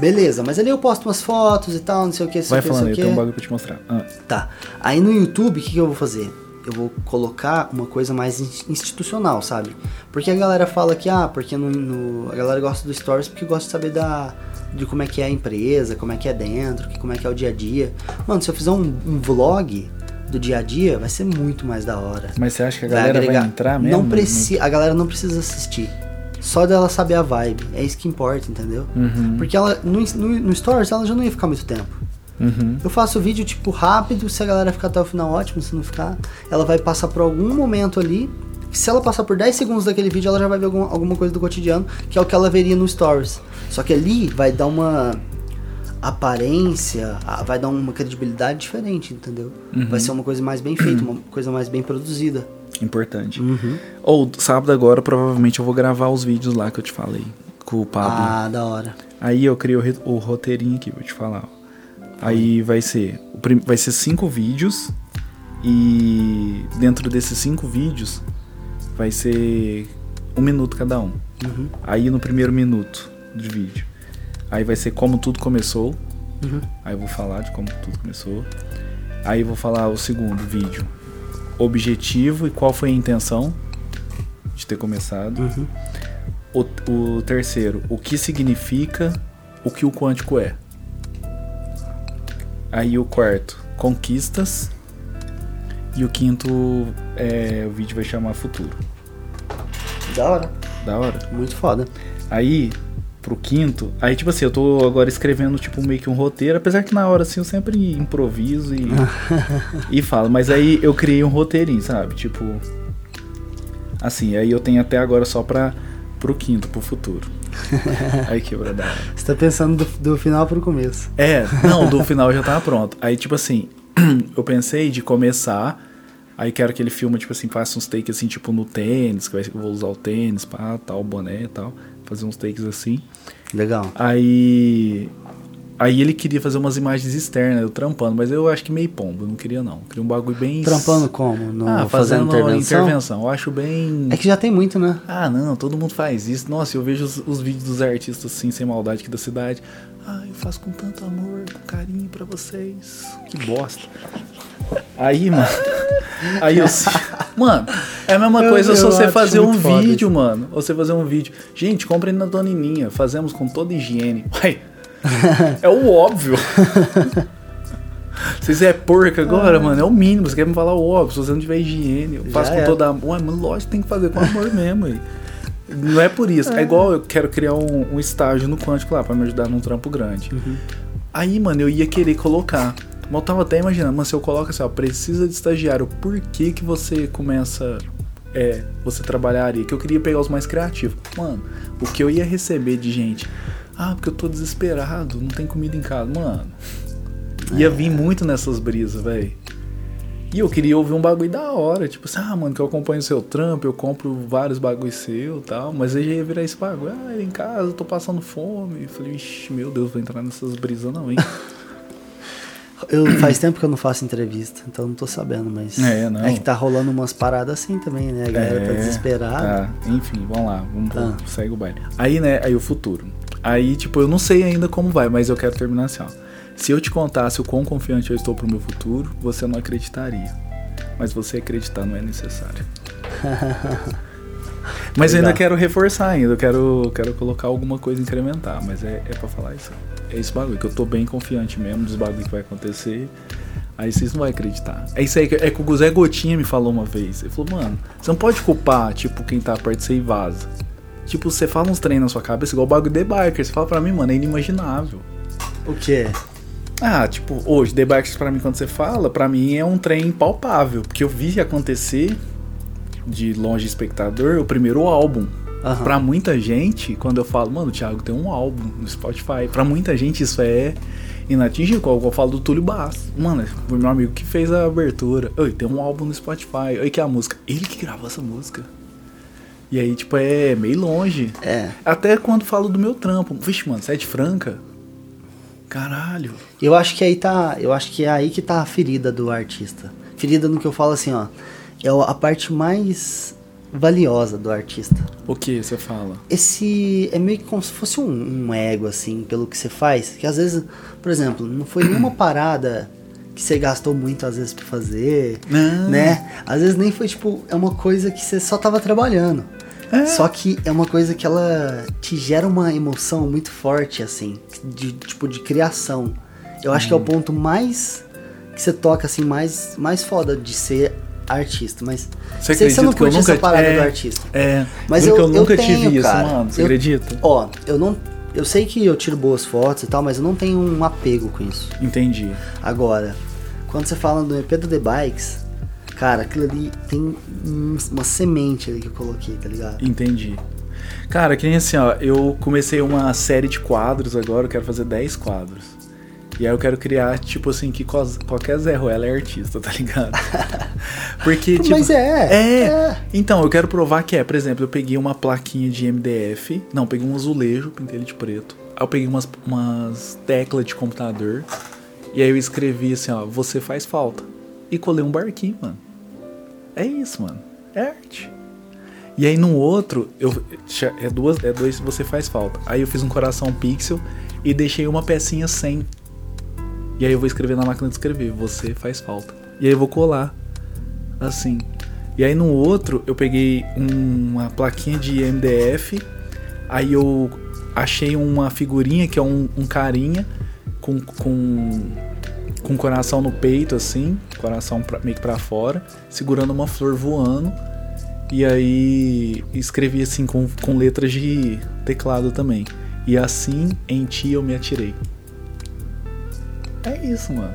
Beleza, mas ali eu posto umas fotos e tal, não sei o que,
Vai
o que,
falando
sei
aí,
o
tem um bagulho pra te mostrar. Ah.
Tá. Aí no YouTube, o que, que eu vou fazer? Eu vou colocar uma coisa mais ins- institucional, sabe? Porque a galera fala que, ah, porque no, no- a galera gosta do Stories porque gosta de saber da, de como é que é a empresa, como é que é dentro, que, como é que é o dia a dia. Mano, se eu fizer um, um vlog do dia a dia, vai ser muito mais da hora.
Mas você acha que a galera vai entrar mesmo?
Não precisa, a galera não precisa assistir. Só dela saber a vibe. É isso que importa, entendeu?
Uhum.
Porque ela no, no, no Stories ela já não ia ficar muito tempo.
Uhum.
Eu faço vídeo tipo rápido, se a galera ficar até o final, ótimo, se não ficar, ela vai passar por algum momento ali se ela passar por 10 segundos daquele vídeo, ela já vai ver algum, alguma coisa do cotidiano, que é o que ela veria no Stories. Só que ali vai dar uma aparência, vai dar uma credibilidade diferente, entendeu?
Uhum.
Vai ser uma coisa mais bem feita, uma coisa mais bem produzida.
Importante.
Uhum.
Ou sábado agora, provavelmente eu vou gravar os vídeos lá que eu te falei. Com o Pablo.
Ah, da hora.
Aí eu criei o, o roteirinho aqui, vou te falar. Aí vai ser. Vai ser cinco vídeos. E dentro desses cinco vídeos vai ser um minuto cada um.
Uhum.
Aí no primeiro minuto de vídeo. Aí vai ser como tudo começou.
Uhum.
Aí eu vou falar de como tudo começou. Aí eu vou falar o segundo vídeo. Objetivo e qual foi a intenção de ter começado.
Uhum.
O, o terceiro, o que significa o que o quântico é. Aí o quarto, conquistas. E o quinto, é, o vídeo vai chamar futuro.
Da hora.
Da hora.
Muito foda.
Aí, pro quinto, aí tipo assim, eu tô agora escrevendo tipo meio que um roteiro, apesar que na hora assim eu sempre improviso e, e falo, mas aí eu criei um roteirinho, sabe? Tipo. Assim, aí eu tenho até agora só pra pro quinto, pro futuro. aí quebra da.
Você tá pensando do, do final pro começo.
É, não, do final já tava pronto. Aí, tipo assim, eu pensei de começar. Aí quero que ele filme, tipo assim, faça uns takes assim, tipo no tênis, que vai- que eu vou usar o tênis, pá, tal, boné e tal. Fazer uns takes assim.
Legal.
Aí. Aí ele queria fazer umas imagens externas, eu trampando, mas eu acho que meio pombo, eu não queria não. Eu queria um bagulho bem.
Trampando como? No,
ah,
fazendo, intervenção?
Eu acho bem.
É que já tem muito, né?
Ah, não, todo mundo faz isso. Nossa, eu vejo os, os vídeos dos artistas assim, sem maldade aqui da cidade. Ah, eu faço com tanto amor, com carinho pra vocês. Que bosta. Aí, mano. Aí eu. Mano, é a mesma
Eu-
coisa se
eu
você
acho
fazer um vídeo,
isso.
mano. Ou você fazer um vídeo. Gente, comprem na Donininha. Fazemos com toda higiene. Uai, é o óbvio. Vocês é porca agora, mano. É o mínimo. Você quer me falar o óbvio. Se você não tiver higiene, eu faço com
era.
toda amor. Ué, mano, lógico que tem que fazer com amor mesmo. aí. Não é por isso. É, igual eu quero criar um, um estágio no Quântico lá pra me ajudar num trampo grande. Aí, mano, eu ia querer colocar. Eu tava até imaginando, mas se eu coloco assim, ó, precisa de estagiário, por que que você começa. É, você trabalharia? Que eu queria pegar os mais criativos. Mano, o que eu ia receber de gente. Ah, porque eu tô desesperado, não tem comida em casa. Mano, ia vir muito nessas brisas, velho. E eu queria ouvir um bagulho da hora, tipo assim, ah, mano, que eu acompanho o seu trampo, eu compro vários bagulhos seu e tal, mas aí já ia virar esse bagulho, ah, em casa, eu tô passando fome. Eu falei, ixi, meu Deus, vou entrar nessas brisas não, hein?
Eu, faz tempo que eu não faço entrevista, então não tô sabendo, mas.
É, não.
que tá rolando umas paradas assim também, né? A galera tá
É,
desesperada.
Tá, enfim, vamos lá, vamos
Ah.
segue o baile. Aí, né, aí o futuro. Aí, tipo, eu não sei ainda como vai, mas eu quero terminar assim, ó. Se eu te contasse o quão confiante eu estou pro meu futuro, você não acreditaria. Mas você acreditar não é necessário. Mas eu ainda quero reforçar ainda, eu quero, quero colocar alguma coisa incrementar, mas é, é pra falar isso. É esse bagulho, que eu tô bem confiante mesmo dos bagulhos que vai acontecer. Aí vocês não vão acreditar. É isso aí, que- é que o Zé Gotinha me falou uma vez. Ele falou, mano, você não pode culpar, tipo, quem tá perto de você e vaza. Tipo, você fala uns treinos na sua cabeça, igual o bagulho The Biker. Você fala pra mim, mano, é inimaginável.
O quê?
Ah, tipo, hoje, The Bikers pra mim, quando você fala, pra mim é um trem palpável. Porque eu vi acontecer, de longe espectador, o primeiro álbum.
Aham.
Pra muita gente, quando eu falo, mano, o Thiago tem um álbum no Spotify. Pra muita gente isso é inatingível. Igual eu falo do Túlio Bass. Mano, foi meu amigo que fez a abertura. Oi, tem um álbum no Spotify. Oi, que é a música. Ele que gravou essa música. E aí, tipo, é meio longe.
É.
Até quando falo do meu trampo. Vixe, mano, Sete Franca. Caralho.
Eu acho que aí tá. Eu acho que é aí que tá a ferida do artista. Ferida no que eu falo assim, ó. É a parte mais valiosa do artista.
O que você fala?
Esse é meio que como se fosse um, um ego, assim, pelo que você faz. Que às vezes, por exemplo, não foi nenhuma parada que você gastou muito, às vezes, pra fazer,
Não.
né? Às vezes nem foi, tipo, é uma coisa que você só tava trabalhando.
É.
Só que é uma coisa que ela te gera uma emoção muito forte, assim, de tipo de criação. Eu acho que é
Uhum.
o ponto mais que você toca, assim, mais, mais foda de ser artista. Mas
Você
sei que você não curte
nunca
essa parada
é,
do artista.
É,
Mas eu,
eu nunca
eu tenho,
tive isso,
cara.
mano. Você
Eu-
acredita?
Ó, eu não. Eu sei que eu tiro boas fotos e tal, mas eu não tenho um apego com isso.
Entendi.
Agora, quando você fala do EP do The Bikes, Cara, aquilo ali tem um- uma semente ali que eu coloquei, tá ligado?
Entendi. Cara, que nem assim, ó, eu comecei uma série de quadros agora, eu quero fazer 10 quadros. E aí eu quero criar, tipo assim, que qualquer Zé Ruela é artista, tá ligado? Porque, tipo.
Mas é,
É.
é.
Então, eu quero provar que é. Por exemplo, eu peguei uma plaquinha de MDF. Não, peguei um azulejo, pintei ele de preto. Aí eu peguei umas, umas teclas de computador. E aí eu escrevi assim, ó, você faz falta. E colei um barquinho, mano. É isso, mano. É arte. E aí no outro, eu é duas, é dois você faz falta. Aí eu fiz um coração pixel e deixei uma pecinha sem. E aí eu vou escrever na máquina de escrever, você faz falta. E aí eu vou colar assim. E aí no outro eu peguei uma plaquinha de MDF, aí eu achei uma figurinha que é um, um carinha com com com coração no peito assim, coração pra- meio que pra fora, segurando uma flor voando. E aí escrevi assim com, com letras de teclado também. E assim em ti eu me atirei. É isso, mano.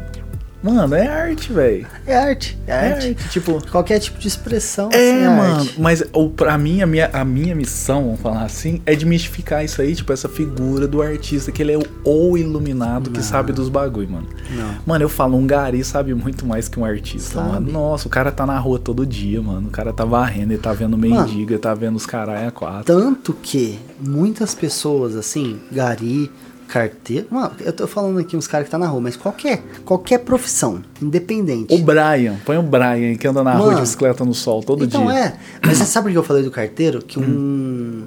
Mano, é arte, velho.
É arte, é,
É
arte.
arte, tipo.
Qualquer tipo de expressão. assim,
É, mano,
arte.
mas o, pra mim, a minha, a minha missão, vamos falar assim, é desmistificar isso aí, tipo, essa figura do artista, que ele é o, o iluminado que
Não.
sabe dos bagulho, mano.
Não.
Mano, eu falo, um gari sabe muito mais que um artista,
Sabe.
mano. Nossa, o cara tá na rua todo dia, mano. O cara tá varrendo, ele tá vendo mendiga, ele tá vendo os caralho a quatro.
Tanto que muitas pessoas, assim, gari, carteiro. Mano, eu tô falando aqui uns caras que tá na rua, mas qualquer, qualquer profissão, independente.
O Brian, põe o Brian que anda na rua de
Mano,
bicicleta no sol todo
então
dia.
é. Mas você sabe por que eu falei do carteiro? Que um.
Hum.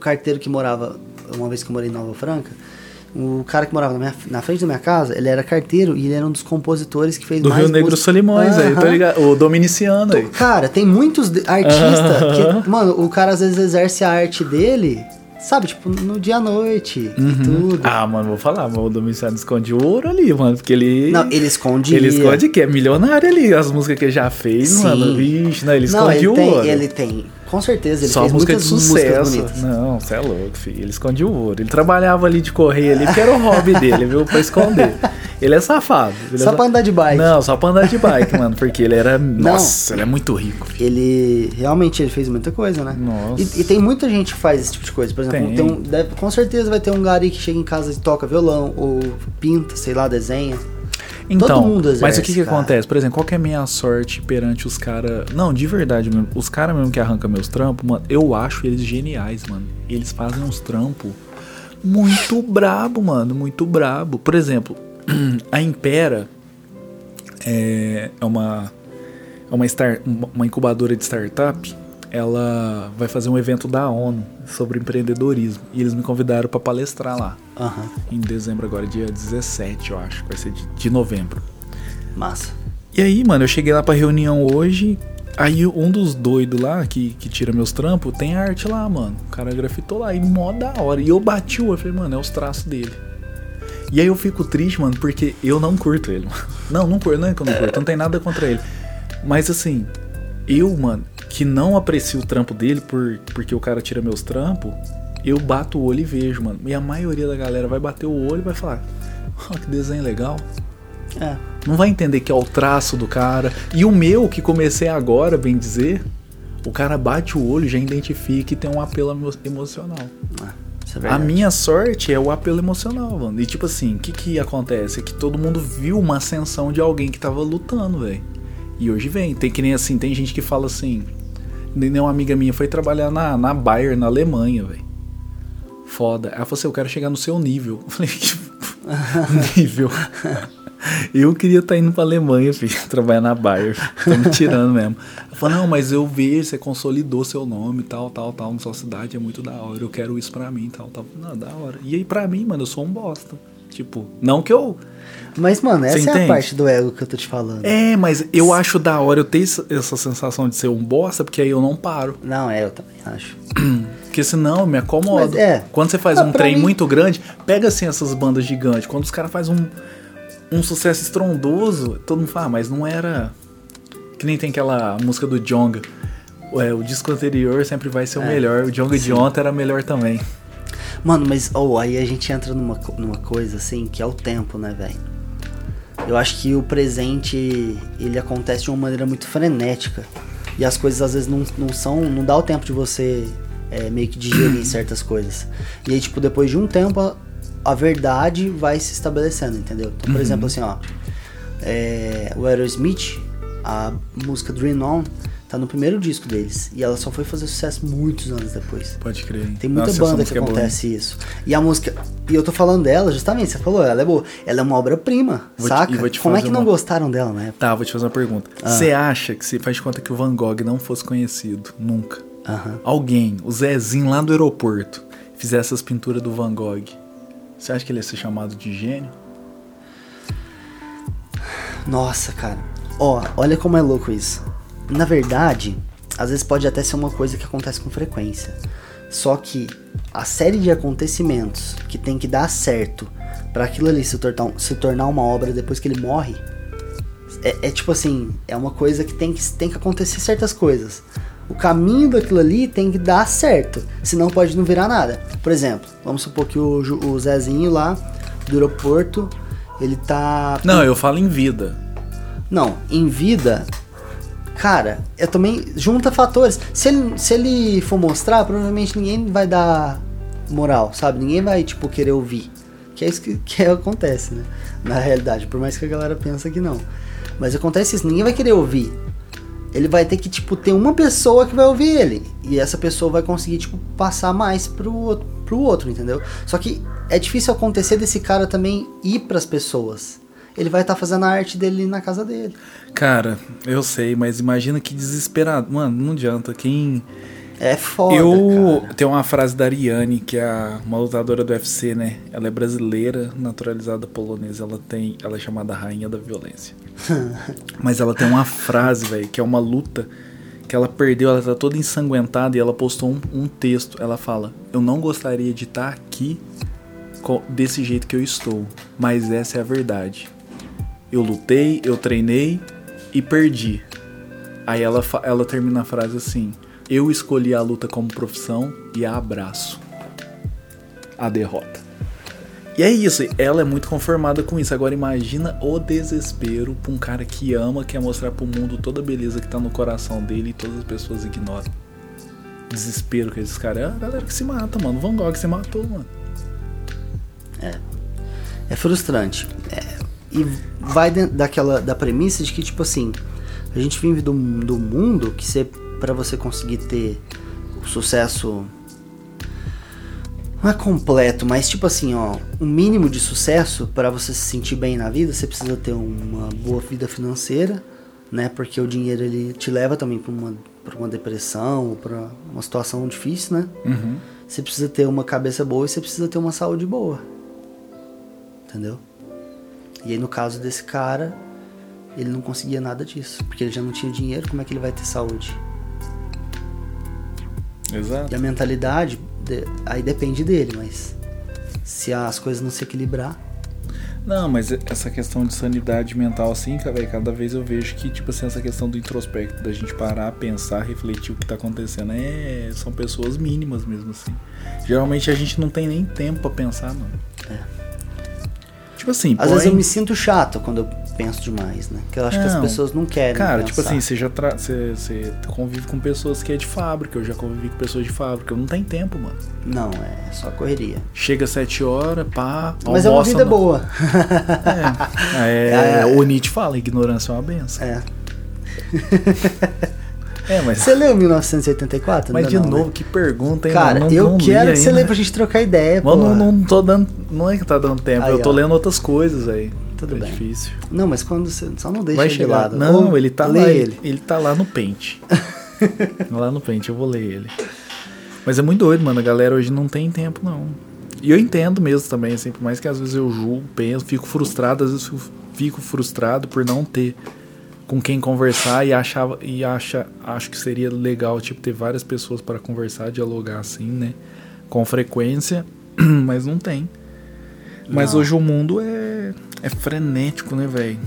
Carteiro que morava. Uma vez que eu morei em Nova Franca. O cara que morava na, minha- na frente da minha casa, ele era carteiro e ele era um dos compositores que fez
Do
mais
Rio Negro
música-
Solimões aí, tá ligado? O Dominiciano aí.
Cara, tem muitos artistas
Aham.
que, mano, o cara às vezes exerce a arte dele, sabe, tipo, no dia à noite e tudo.
Ah, mano, vou falar, mas o Dominiciano esconde o ouro ali, mano, porque ele...
Não, ele esconde.
Ele esconde que é milionário ali, as músicas que ele já fez,
Sim.
mano. Vixe, não, ele
Não,
esconde
ele
o
tem,
ouro.
ele tem. Com certeza, ele
Só
fez
música de
muitas músicas
sucesso. Não, você é louco, filho. Ele esconde o ouro. Ele trabalhava ali de correio ali, porque era o hobby dele, viu? Pra esconder. Ele é safado. Ele
Só
é
pra andar de bike.
Não, só pra andar de bike, mano. Porque ele era. Nossa, ele é muito rico.
Ele realmente ele fez muita coisa, né?
Nossa.
E, e tem muita gente que faz esse tipo de coisa. Por exemplo,
Tem.
tem um- deve- com certeza vai ter um gari que chega em casa e toca violão, ou pinta, sei lá, desenha.
Então,
mundo
mas
exerce,
o que que acontece? Por exemplo, qual que é a minha sorte perante os caras... Não, de verdade mesmo. Os caras mesmo que arrancam meus trampos, mano, eu acho eles geniais, mano. Eles fazem uns trampos muito brabo, mano. Muito brabo. Por exemplo, a Impera é, é uma, é uma, star, uma incubadora de startup. Ela vai fazer um evento da ONU sobre empreendedorismo. E eles me convidaram para palestrar lá.
Aham.
Em dezembro agora, dia 17, eu acho. Vai ser de, de novembro.
Massa.
E aí, mano, eu cheguei lá pra reunião hoje. Aí um dos doidos lá, que, que tira meus trampos, tem arte lá, mano. O cara grafitou lá, e mó da hora. E eu bati o olho, falei, mano, é os traços dele. E aí eu fico triste, mano, porque eu não curto ele. mano. Não, não curto, não é que eu não curto, não tem nada contra ele. Mas assim, eu, mano, que não aprecio o trampo dele por, porque o cara tira meus trampos, eu bato o olho e vejo, mano. E a maioria da galera vai bater o olho e vai falar, ó, que desenho legal.
É.
Não vai entender que é o traço do cara. E o meu, que comecei agora, bem dizer, o cara bate o olho e já identifica que tem um apelo emo- emocional.
Ah, Isso é
A minha sorte é o apelo emocional, mano. E tipo assim, o que que acontece? É que todo mundo viu uma ascensão de alguém que tava lutando, velho. E hoje vem. Tem que nem assim, tem gente que fala assim. Nem uma amiga minha foi trabalhar na, na Bayer, na Alemanha, velho. Foda. Ela falou assim: eu quero chegar no seu nível. Eu falei, que nível. Eu queria estar indo pra Alemanha, filho, trabalhar na Bayer. Tô me tirando mesmo. Falou, não, mas eu vejo, você consolidou seu nome, tal, tal, tal, na sua cidade, é muito da hora. Eu quero isso pra mim, tal, tal. Não, da hora. E aí, pra mim, mano, eu sou um bosta. Tipo, não que eu.
Mas, mano, essa é a parte do ego que eu tô te falando.
É, mas eu acho da hora eu ter essa- sensação de ser um bosta, porque aí eu não paro.
Não, é, eu também acho.
Porque senão eu me acomodo.
Mas é.
Quando você faz
Ah,
um trem
mim-
muito grande, pega assim essas bandas gigantes. Quando os caras fazem um, um sucesso estrondoso, todo mundo fala, ah, mas não era. Que nem tem aquela música do Jonga. Ué, o disco anterior sempre vai ser o
É,
melhor. O Jonga de ontem era melhor também.
Mano, mas oh, aí a gente entra numa, numa coisa assim, que é o tempo, né, velho? Eu acho que o presente ele acontece de uma maneira muito frenética. E as coisas às vezes não, não são. não dá o tempo de você é, meio que digerir certas coisas. E aí, tipo, depois de um tempo, a, verdade vai se estabelecendo, entendeu? Então, por
Uhum.
exemplo, assim, ó. é, o Aerosmith, a música Dream On, tá no primeiro disco deles. E ela só foi fazer sucesso muitos anos depois.
Pode crer.
Tem muita
Nossa,
banda que
é
acontece isso. E a música. E eu tô falando dela, justamente, você falou, ela é boa. Ela é uma obra-prima, saca? Como é que não
uma-
gostaram dela época?
Tá, vou te fazer uma pergunta.
Ah.
Você acha que se faz de conta que o Van Gogh não fosse conhecido nunca? Alguém, o Zezinho lá do aeroporto, fizesse essas pinturas do Van Gogh. Você acha que ele ia ser chamado de gênio?
Nossa, cara. Ó, olha como é louco isso. Na verdade, às vezes pode até ser uma coisa que acontece com frequência. Só que a série de acontecimentos que tem que dar certo pra aquilo ali se se tornar uma obra depois que ele morre, é, é tipo assim, é uma coisa que tem, que tem que acontecer certas coisas. O caminho daquilo ali tem que dar certo, senão pode não virar nada. Por exemplo, vamos supor que o, o Zezinho lá do aeroporto, ele tá
Não, eu falo em vida.
não, em vida, cara, eu também junta fatores. Se ele, se ele for mostrar, provavelmente ninguém vai dar moral, sabe? Ninguém vai, tipo, querer ouvir. Que é isso que, que acontece, né? Na realidade, por mais que a galera pensa que não. Mas acontece isso, ninguém vai querer ouvir. Ele vai ter que, tipo, ter uma pessoa que vai ouvir ele. E essa pessoa vai conseguir, tipo, passar mais pro, outro- pro outro, entendeu? Só que é difícil acontecer desse cara também ir pras pessoas. Ele vai estar fazendo a arte dele na casa dele.
Cara, eu sei, mas imagina que desesperado. Mano, não adianta. Quem.
É foda,
eu.
cara.
Tem uma frase da Ariane, que é a- uma lutadora do UFC, né? Ela é brasileira, naturalizada polonesa. Ela tem. Ela é chamada Rainha da Violência. Mas ela tem uma frase, velho, que é uma luta que ela perdeu, ela tá toda ensanguentada e ela postou um, um texto. Ela fala: Eu não gostaria de estar aqui co- desse jeito que eu estou, mas essa é a verdade. Eu lutei, eu treinei e perdi. Aí ela, ela termina a frase assim: Eu escolhi a luta como profissão e a abraço. A derrota. E é isso, ela é muito conformada com isso. Agora imagina o desespero pra um cara que ama, quer mostrar pro mundo toda a beleza que tá no coração dele e todas as pessoas ignoram. Desespero que esses caras. É a galera que se mata, mano. Van Gogh se matou, mano.
É frustrante. É, e vai daquela da premissa de que, tipo assim, a gente vive do, do mundo que você, pra você conseguir ter o sucesso. Não é completo, mas tipo assim, ó, um mínimo de sucesso para você se sentir bem na vida, você precisa ter uma boa vida financeira, né? Porque o dinheiro ele te leva também para uma, pra uma depressão, ou para uma situação difícil, né?
Uhum.
Você precisa ter uma cabeça boa e você precisa ter uma saúde boa. Entendeu? E aí no caso desse cara, ele não conseguia nada disso, porque ele já não tinha dinheiro, como é que ele vai ter saúde?
Exato.
E a mentalidade, de- aí depende dele, mas se as coisas não se equilibrar,
Não, mas essa questão de sanidade mental, assim, cara, cada vez eu vejo que, tipo assim, essa questão do introspecto, da gente parar, pensar, refletir o que tá acontecendo, é, são pessoas mínimas mesmo, assim. Geralmente a gente não tem nem tempo pra pensar, mano.
É.
Tipo assim,
às vezes eu
põe-
me sinto chato quando eu penso demais, né? Que eu acho que as
Não.
pessoas não querem
Cara,
pensar.
tipo assim, você já tra... você, você convive com pessoas que é de fábrica, eu já convivi com pessoas de fábrica, eu não tenho tempo, mano.
Não, é só correria.
Chega 7 horas, pá,
Mas é uma
almoça
vida
no-
boa.
É,
É, é.
o Nietzsche fala, ignorância é uma benção.
É.
É, mas,
Você leu 1984?
mas
Ainda
de
não, né?
novo, que pergunta, hein?
Cara?
Não-
eu
não
quero que você
ainda.
leia pra gente trocar ideia.
Mano, não, não tô dando. Não é que tá dando tempo,
Aí,
eu tô
ó.
lendo outras coisas aí.
Tudo
é
bem.
difícil.
Não, mas quando você. Só não deixa
Vai
de
chegar.
lado.
Não,
Ou
ele tá lá.
ele.
Ele. tá lá no pente. lá no pente, eu vou ler ele. Mas é muito doido, mano. A galera hoje não tem tempo, não. E eu entendo mesmo também, assim, por mais que às vezes eu julgo, penso, fico frustrado, às vezes eu fico frustrado por não ter com quem conversar e achava e acha, acho que seria legal, tipo, ter várias pessoas para conversar, dialogar assim, né? Com frequência, mas não tem. Mas
Não.
hoje o mundo é, é frenético, né, velho?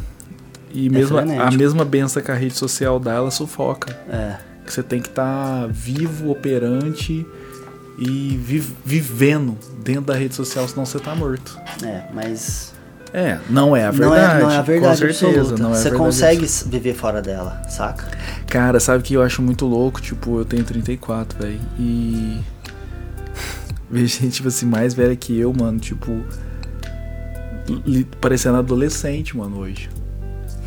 E mesmo a- mesma benção que a rede social dá, ela sufoca.
É.
Que você tem que estar vivo, operante e vi- vivendo dentro da rede social, senão você tá morto.
É, mas
É, não é a
Não
verdade.
é, não é a verdade
com certeza,
absoluta.
não é
Você consegue viver fora dela, saca?
Cara, sabe que eu acho muito louco? Tipo, eu tenho 34, velho. E. Vejo gente, tipo assim, mais velha que eu, mano. Tipo. Parecendo adolescente, mano, hoje.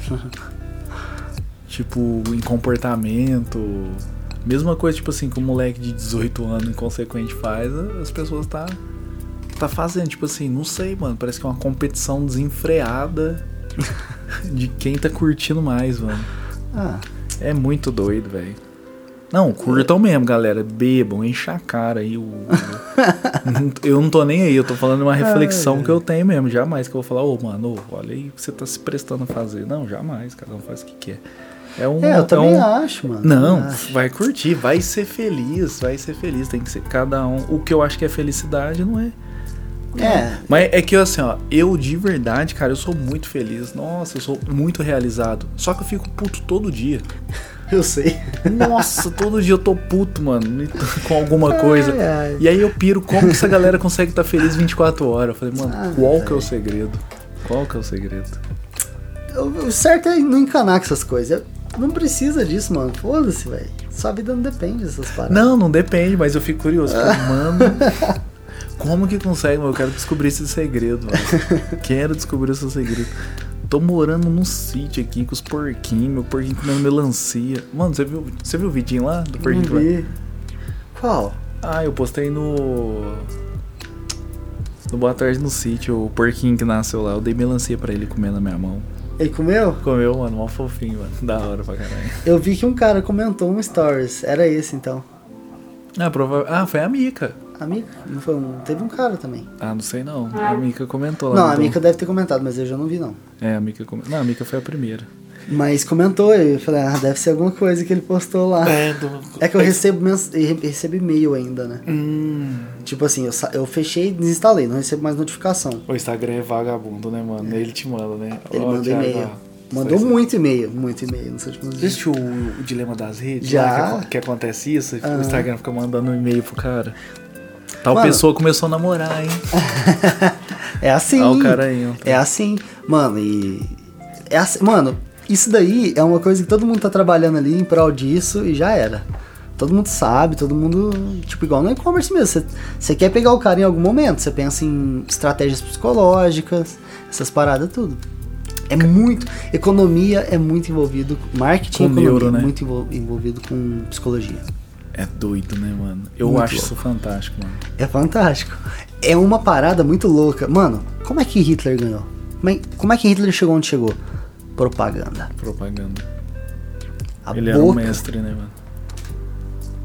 tipo, em comportamento. Mesma coisa, tipo assim, que um moleque de 18 anos inconsequente faz, as pessoas tá. Tá fazendo, tipo assim, não sei, mano. Parece que é uma competição desenfreada de quem tá curtindo mais, mano.
Ah,
É muito doido, velho. Não, curtam mesmo, galera. Bebam, enche a cara aí. O... eu não tô nem aí, eu tô falando uma reflexão
Ai,
que eu tenho mesmo. Jamais que eu vou falar, ô, mano, ô, olha aí o que você tá se prestando a fazer. Não, jamais, cada um faz o que quer. É um.
é, eu também
um...
acho, mano.
Não,
acho.
vai curtir, vai ser feliz, vai ser feliz. Tem que ser cada um. O que eu acho que é felicidade não é.
É,
Mas é que assim, ó, eu de verdade, cara, eu sou muito feliz. Nossa, eu sou muito realizado. Só que eu fico puto todo dia.
eu sei.
Nossa, todo dia eu tô puto, mano, com alguma coisa.
Ai, ai.
E aí eu piro como que essa galera consegue estar feliz 24 horas. Eu falei, mano,
Ah,
qual que é o segredo? Qual que é o segredo?
O certo é não encanar com essas coisas. Não precisa disso, mano. Foda-se, velho. Sua vida não depende dessas paradas.
Não, não depende, mas eu fico curioso. Falei, mano, como que consegue, mano? Eu quero descobrir esse segredo, mano. Quero descobrir esse segredo. Tô morando num sítio aqui com os porquinhos, meu porquinho comendo melancia. Mano, você viu, você viu o vidinho lá do porquinho?
vi. Qual?
Ah, eu postei no. No Boa Tarde no Sítio, o porquinho que nasceu lá. Eu dei melancia pra ele comer na minha mão.
Ele comeu?
Comeu, mano, mó fofinho, mano. Da hora pra caralho.
Eu vi que um cara comentou um stories. Era esse, então.
Ah, prova... ah foi a Mica.
Amiga? Não foi um... Teve um cara também.
Ah, não sei não. A Mica comentou lá.
Não, a
dom.
Mika deve ter comentado, mas eu já não vi, não.
É, a Mica comentou. Não, a Mica foi a primeira.
Mas comentou, e eu falei, ah, deve ser alguma coisa que ele postou lá. É,
do...
que eu recebo, mens... eu recebo e-mail ainda, né?
Hum.
Tipo assim, eu, sa- eu fechei e desinstalei, não recebo mais notificação.
O Instagram é vagabundo, né, mano? Ele te manda, né?
Ele
Ó,
manda e-mail. Mandou muito e-mail, muito e-mail nos últimos
Já
dias.
assistiu o, o Dilema das Redes?
Já.
Lá Que, que acontece isso?
Aham.
O Instagram fica mandando um e-mail pro cara. Tal
Mano.
pessoa começou a namorar, hein?
É assim.
Olha o cara aí, ó.
É assim, mano, e. É assim, mano, isso daí é uma coisa que todo mundo tá trabalhando ali em prol disso e já era. Todo mundo sabe, todo mundo. Tipo, igual no e-commerce mesmo. Você- quer pegar o cara em algum momento, você pensa em estratégias psicológicas, essas paradas, tudo. É muito. Economia é muito envolvido. Marketing
Com
e economia
neuro,
é
né?
muito envol- envolvido com psicologia.
É doido, né, mano? Eu
Muito
acho
louco.
isso fantástico, mano.
É fantástico. É uma parada muito louca. Mano, como é que Hitler ganhou? Como é, que Hitler chegou onde chegou? Propaganda.
Propaganda.
A
Ele era um
boca.
mestre, né, mano?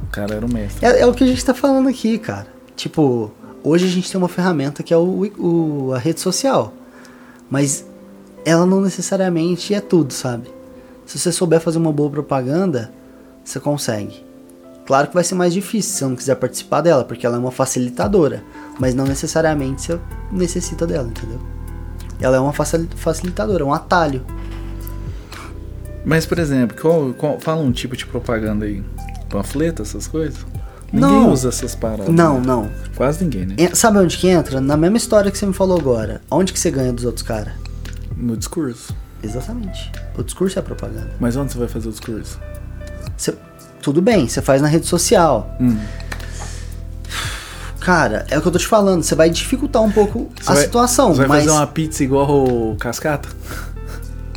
O cara era um mestre.
É, é o que a gente tá falando aqui, cara. Tipo, hoje a gente tem uma ferramenta que é o, o- a rede social. Mas ela não necessariamente é tudo, sabe? Se você souber fazer uma boa propaganda, você consegue. Claro que vai ser mais difícil se você não quiser participar dela, porque ela é uma facilitadora. Mas não necessariamente você necessita dela, entendeu? Ela é uma facil- facilitadora, um atalho.
Mas, por exemplo, qual, qual- fala um tipo de propaganda aí. Panfleto, essas coisas? Ninguém
Não.
usa essas paradas.
Não,
né?
não.
Quase ninguém, né?
Sabe onde que entra? Na mesma história que você me falou agora. Onde que você ganha dos outros caras?
No discurso.
Exatamente. O discurso é propaganda.
Mas onde você vai fazer o discurso?
Você- tudo bem, você faz na rede social.
Hum.
Cara, é o que eu tô te falando. Você vai dificultar um pouco
Você
a
vai-
situação,
Você vai
mas.
fazer uma pizza igual o Cascata?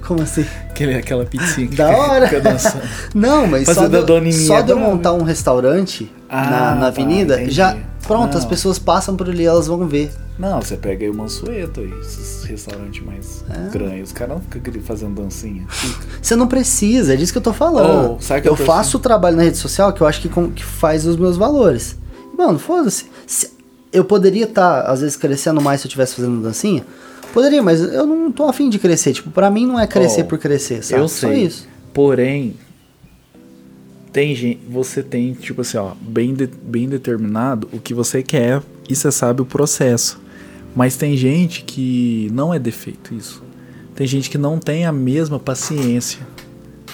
Como assim?
Aquele, aquela que
Da
fica-
hora.
fica dançando.
Não, mas
Fazer
só,
da Doninha
só de eu montar um restaurante
Ah,
na, na
tá,
avenida,
entendi.
já. Pronto, as
Não.
pessoas passam por ali, elas vão ver.
Não, você pega aí o Mansueto aí, esses restaurantes mais
É.
grandes. Os caras não ficam fazendo dancinha.
Você não precisa, é disso que eu tô falando.
Oh,
eu
eu tô
faço o trabalho na rede social que eu acho que, com- que faz os meus valores. Mano, foda-se. Se- Eu poderia estar, às vezes, crescendo mais se eu estivesse fazendo dancinha. Poderia, mas eu não tô afim de crescer. Tipo, pra mim não é crescer
Oh,
por crescer, sabe?
Eu
Só
sei.
isso.
Porém, tem gente, você tem, tipo assim, ó, bem, de- bem determinado o que você quer e você sabe o processo. Mas tem gente que não é defeito isso. Tem gente que não tem a mesma paciência,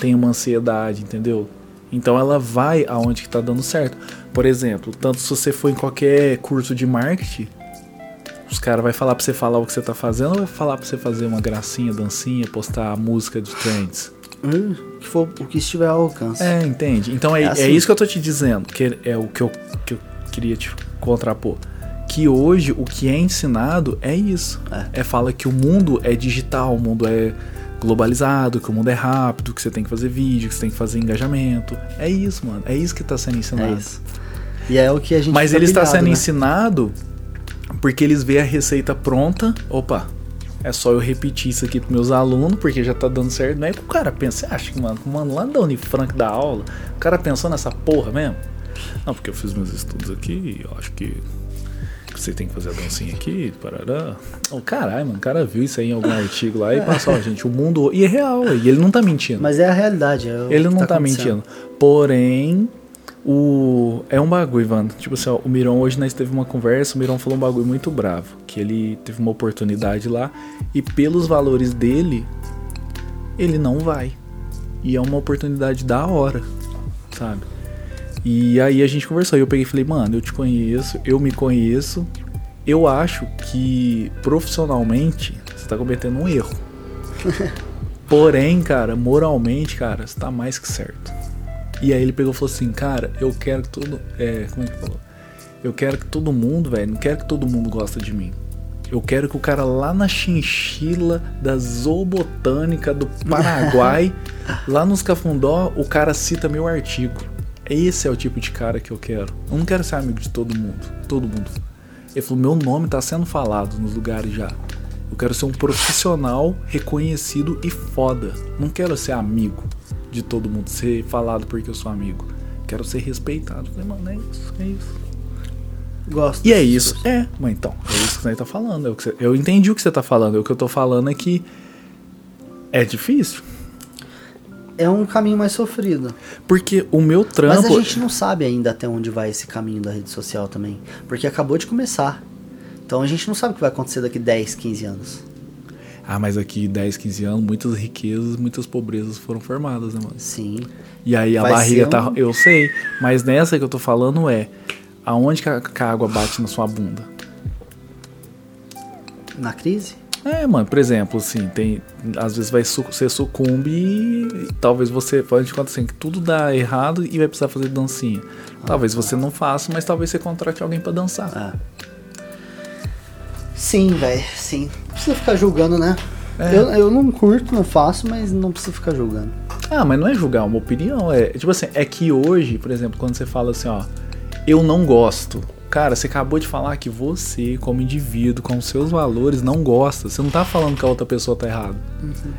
tem uma ansiedade, entendeu? Então ela vai aonde que tá dando certo. Por exemplo, tanto se você for em qualquer curso de marketing, Os caras vai falar pra você falar o que você tá fazendo ou vai falar pra você fazer uma gracinha, dancinha, postar música de trends?
Hum, que for o que estiver ao alcance.
É, entende? Então é,
É
é,
assim.
isso que eu tô te dizendo, que é o que eu, que eu queria te contrapor. Que hoje o que é ensinado é isso. É. fala que o mundo é digital, o mundo é globalizado, que o mundo é rápido, que você tem que fazer vídeo, que você tem que fazer engajamento. É isso, mano. É isso que tá sendo ensinado.
É isso. E é o que a gente
Mas
fica
ele está sendo
né?
ensinado porque eles veem a receita pronta. Opa, é só eu repetir isso aqui pros meus alunos, porque já tá dando certo. Não é que o cara pensa, você acha que, mano, mano lá da Unifranc da aula, o cara pensou nessa porra mesmo? Não, porque eu fiz meus estudos aqui e eu acho que você tem que fazer a dancinha aqui, parará. Oh, caralho, mano, o cara viu isso aí em algum artigo lá e passou, ó, gente, o mundo. E é real, e ele não tá mentindo.
Mas é a realidade. é o
Ele não tá,
acontecendo.
mentindo. Porém, o é um bagulho, Ivan. Tipo assim, ó, o Miron hoje nós teve uma conversa, o Miron falou um bagulho muito bravo, que ele teve uma oportunidade lá e pelos valores dele, ele não vai. E é uma oportunidade da hora, sabe? E aí a gente conversou e eu peguei e falei, mano, eu te conheço, eu me conheço. Eu acho que profissionalmente você tá cometendo um erro. Porém, cara, moralmente, cara, você tá mais que certo. E aí ele pegou e falou assim, cara, eu quero que todo. É, como é que ele falou? Eu quero que todo mundo, velho, não quero que todo mundo gosta de mim. Eu quero que o cara lá na chinchila da zoobotânica do Paraguai, lá nos Cafundó, o cara cita meu artigo. Esse é o tipo de cara que eu quero. Eu não quero ser amigo de todo mundo. Todo mundo. Ele falou: meu nome tá sendo falado nos lugares já. Eu quero ser um profissional reconhecido e foda. Não quero ser amigo de todo mundo, ser falado porque eu sou amigo. Quero ser respeitado. Falei, mano, é isso, é isso.
Gosto.
E é isso.
pessoas.
É, mas então, é isso que você tá falando. é você- eu entendi o que você tá falando. O que eu tô falando é que é difícil.
É um caminho mais sofrido.
Porque o meu
Mas
trampo.
a gente não sabe ainda até onde vai esse caminho da rede social também. Porque acabou de começar. Então a gente não sabe o que vai acontecer daqui 10, 15 anos.
Ah, mas aqui 10, 15 anos, muitas riquezas, muitas pobrezas foram formadas, né, mano?
Sim.
E aí a
Vai
barriga tá.
um-
Eu sei. Mas nessa que eu tô falando é. Aonde que a, que a água bate na sua bunda?
Na crise?
É, mano, por exemplo, assim, tem. Às vezes vai su você sucumbe e talvez você. A gente conta assim, que tudo dá errado e vai precisar fazer dancinha. Talvez você não faça, mas talvez você contrate alguém pra dançar.
Ah. Sim, velho. Sim. Não precisa ficar julgando, né?
É.
Eu, eu não curto, não faço, mas não precisa ficar julgando.
Ah, mas não é julgar, é uma opinião. É tipo assim, é que hoje, por exemplo, quando você fala assim, ó, eu não gosto. Cara, você acabou de falar que você, como indivíduo, com seus valores, não gosta. Você não tá falando que a outra pessoa tá errada.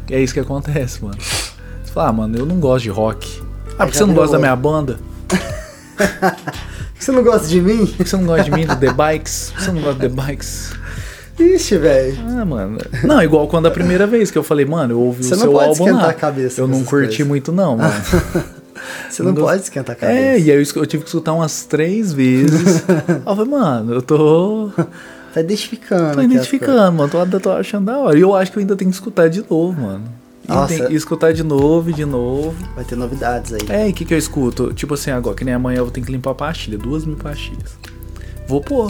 E é isso que acontece, mano. Você fala, ah, mano, eu não gosto de rock. Ah, porque você não gosta da minha banda?
Você não gosta de mim?
Você não gosta de mim, do The Bikes? Por que você não gosta do The Bikes?
Ixi, velho.
Ah, mano. Não, igual quando a primeira vez que eu falei, mano, eu ouvi
Você
o
não
seu
pode
álbum
esquentar
lá.
a cabeça
eu não curti
coisas.
muito, não, mano.
Você não
Não
pode esquentar a cabeça.
É, e aí eu, eu tive que escutar umas três vezes. Eu falei, mano, eu tô,
Tá identificando.
tô identificando, mano, tô, tô achando da hora. E eu acho que eu ainda tenho que escutar de novo, mano.
Nossa.
e escutar de novo, e de novo.
Vai ter novidades aí.
É, e o que, que eu escuto? Tipo assim, agora, que nem amanhã eu vou ter que limpar a pastilha, duas mil pastilhas. Vou pôr.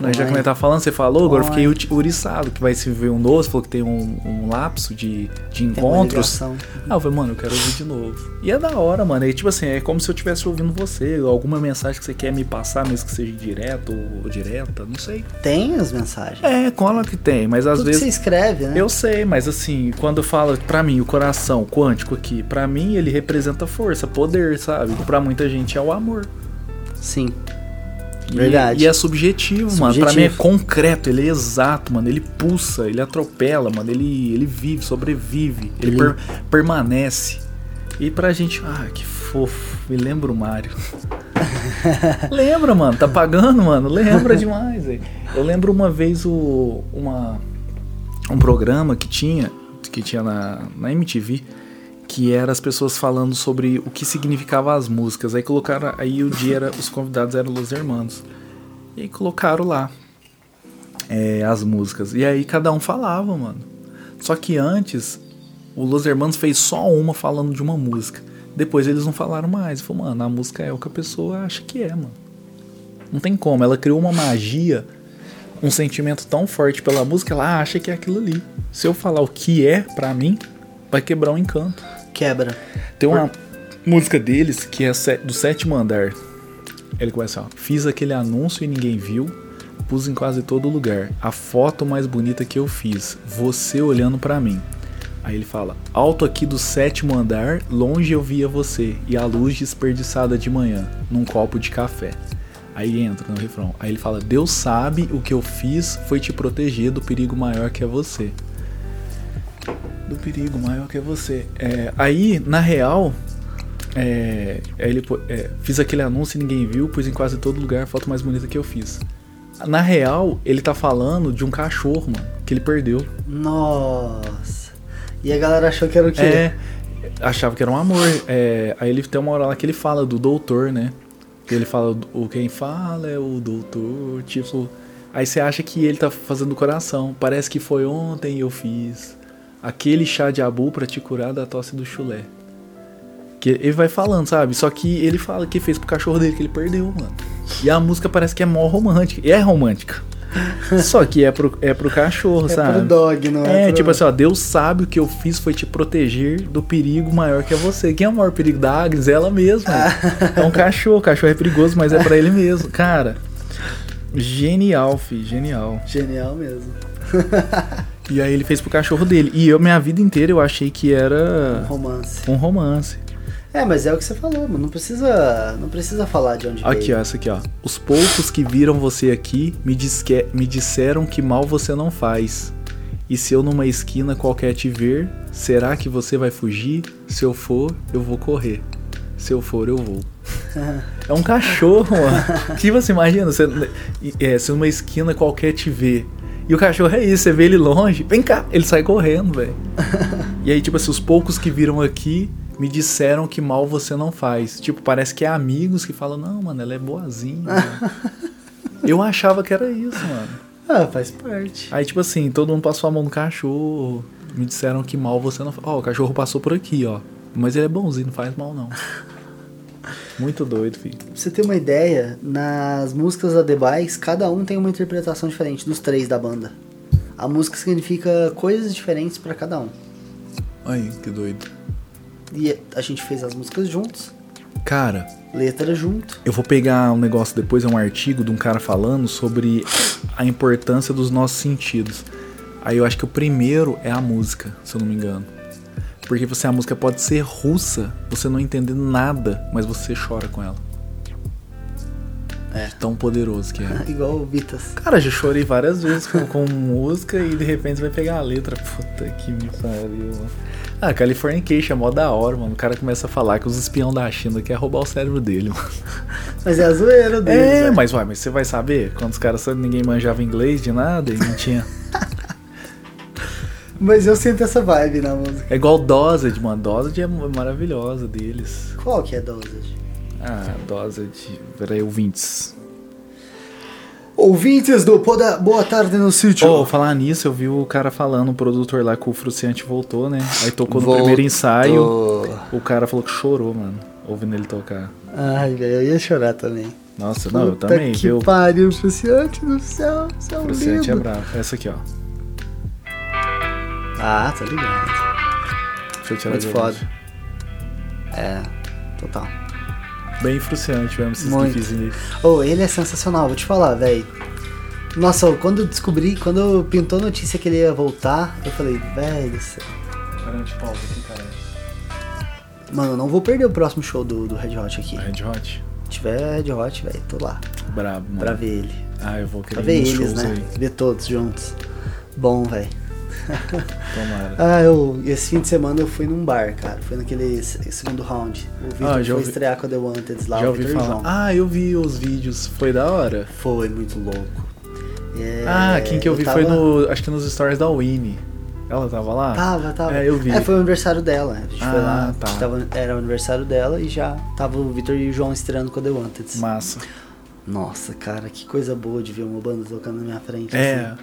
Mas já que nós tá falando, você falou, agora eu fiquei uriçado, que vai se ver um você falou que tem um, um lapso de, de encontros. Ah, eu falei, mano, eu quero ouvir de novo. E é da hora, mano. E tipo assim, é como se eu estivesse ouvindo você, alguma mensagem que você quer me passar, mesmo que seja direto ou direta, não sei.
Tem as mensagens.
É, cola que tem, mas às
Tudo que
vezes.
você escreve, né?
Eu sei, mas assim, quando eu falo pra mim, o coração quântico aqui, pra mim ele representa força, poder, sabe? Pra muita gente é o amor.
Sim.
E-
Verdade.
E, é subjetivo, mano. Pra mim é
Subjetivo.
concreto, ele é exato, mano. Ele pulsa, ele atropela, mano. Ele, ele vive, sobrevive, ele
Ele-
per- permanece. E pra gente, ah, que fofo. Me lembra o Mario. lembra, mano. Tá pagando, mano. Lembra demais, velho. Eu lembro uma vez o, uma, um programa que tinha, que tinha na, na MTV, que era as pessoas falando sobre o que significava as músicas. Aí colocaram, aí o dia era, os convidados eram Los Hermanos. E aí colocaram lá é, as músicas. E aí cada um falava, mano. Só que antes, o Los Hermanos fez só uma falando de uma música. Depois eles não falaram mais. Falou, mano, a música é o que a pessoa acha que é, mano. Não tem como. Ela criou uma magia um sentimento tão forte pela música, ela acha que é aquilo ali. Se eu falar o que é pra mim, vai quebrar um encanto.
Quebra.
Tem uma música deles que é do sétimo andar. Ele começa, ó. Fiz aquele anúncio e ninguém viu. Pus em quase todo lugar. A foto mais bonita que eu fiz. Você olhando pra mim. Aí ele fala: Alto aqui do sétimo andar, longe eu via você. E a luz desperdiçada de manhã, num copo de café. Aí entra no refrão. Aí ele fala: Deus sabe o que eu fiz foi te proteger do perigo maior que é você. Do perigo maior que é você. É, aí, na real, é, aí ele é, fiz aquele anúncio e ninguém viu, pus em quase todo lugar a foto mais bonita que eu fiz. Na real, ele tá falando de um cachorro, mano, que ele perdeu.
Nossa. E a galera achou que era o quê?
É, achava que era um amor. É, aí ele tem uma hora lá que ele fala do doutor, né? Que ele fala, o quem fala é o doutor, tipo. Aí você acha que ele tá fazendo do coração. Parece que foi ontem eu fiz aquele chá de abu pra te curar da tosse do chulé. Que ele vai falando, sabe? Só que ele fala que fez pro cachorro dele, que ele perdeu, mano. E a música parece que é mó romântica. E é romântica. Só que é pro, é pro cachorro,
É
sabe?
pro dog, não é?
É,
pro-
tipo assim, ó, Deus sabe o que eu fiz foi te proteger do perigo maior que é você. Quem é o maior perigo da Agnes? É ela mesma. é um cachorro, o cachorro é perigoso, mas é pra ele mesmo. Cara, genial, fi, genial.
Genial mesmo.
E aí ele fez pro cachorro dele. E eu, minha vida inteira, eu achei que era
Romance.
um romance.
É, mas é o que você falou, mano. Não precisa, não precisa falar de onde
Aqui, ó,
veio.
essa aqui, ó. Os poucos que viram você aqui me, disque- me disseram que mal você não faz. E se eu numa esquina qualquer te ver, será que você vai fugir? Se eu for, eu vou correr. Se eu for, eu vou. É um cachorro, mano. que você imagina? Você, é, se numa esquina qualquer te vê. E o cachorro é isso, você vê ele longe, vem cá, ele sai correndo, velho. E aí, tipo assim, os poucos que viram aqui me disseram que mal você não faz. Tipo, parece que é amigos que falam, não, mano, ela é boazinha. mano." Eu achava que era isso, mano.
Ah, faz parte.
Aí, tipo assim, todo mundo passou a mão no cachorro. Me disseram que mal você não faz. Ó, o cachorro passou por aqui, ó. Mas ele é bonzinho, não faz mal, não. Muito doido, filho.
Pra você ter uma ideia, nas músicas da The Boys, cada um tem uma interpretação diferente dos três da banda. A música significa coisas diferentes pra cada um.
Aí, que doido.
E a gente fez as músicas juntos,
Cara,
letra junto.
eu vou pegar um negócio depois, é um artigo de um cara falando sobre a importância dos nossos sentidos. Aí eu acho que o primeiro é a música, se eu não me engano. Porque você a música pode ser russa, você não entender nada, mas você chora com ela.
É.
De Tão poderoso que é.
Igual o Vitas.
Cara, já chorei várias vezes com, com música e de repente você vai pegar a letra. Puta que me pariu, mano. Ah, Californication é mó da hora, mano. O cara começa a falar que os espião da China quer roubar o cérebro dele, mano.
Mas é a zoeira deles,
É,
velho.
mas vai, mas você vai saber? Quando os caras ninguém manjava inglês de nada e não tinha.
Mas eu sinto essa vibe na música.
É igual Dosage, mano. Dosage é maravilhosa deles.
Qual que é dosage?
Ah, Dosage. Peraí, ouvintes.
Ouvintes do Poda... Boa Tarde no Sítio.
Oh, falar nisso, eu vi o cara falando, o produtor lá, que o Fruciante voltou, né? Aí tocou no
Voltou.
primeiro ensaio. O cara falou que chorou, mano, ouvindo ele tocar.
Ai, velho, eu ia chorar também.
Nossa, não, eu
Puta
também,
que
viu?
pariu, Fruciante do céu, céu
Fruciante é
lindo.
bravo. Essa aqui, ó.
Ah, tá ligado.
Eu tirar
Muito foda. É, total.
Bem frustrante mesmo, esses
Muito.
gifzinhos.
Oh, ele é sensacional, vou te falar, velho. Nossa, quando eu descobri, quando pintou a notícia que ele ia voltar, eu falei, velho do céu.
Caramba, de pausa aqui, cara.
Mano, eu não vou perder o próximo show do, do Red Hot aqui.
Red Hot?
Se tiver Red Hot, velho, tô lá.
Brabo, mano.
Pra ver ele.
Ah, eu vou
Pra
querer
ver
ir nos
eles, né?
aí.
Ver todos juntos. Bom, velho.
Tomara.
Ah, eu, esse fim de semana eu fui num bar, cara. Foi naquele se- segundo round. O Victor
Ah, já
foi
ouvi-
estrear com a The Wanted lá,
Já ouvi
Victor
falar.
João.
Ah, eu vi os vídeos. Foi da hora?
Foi muito louco. É,
ah, quem que eu vi foi
tava-
no. Acho que nos stories da Winnie. Ela tava lá?
Tava, tava.
É, eu vi.
É, foi o aniversário dela. A gente foi
Ah,
lá.
tá.
tava- era o aniversário dela e já tava o Victor e o João estreando com a The Wanted.
Massa.
Nossa, cara, que coisa boa de ver uma banda tocando na minha frente.
É.
assim.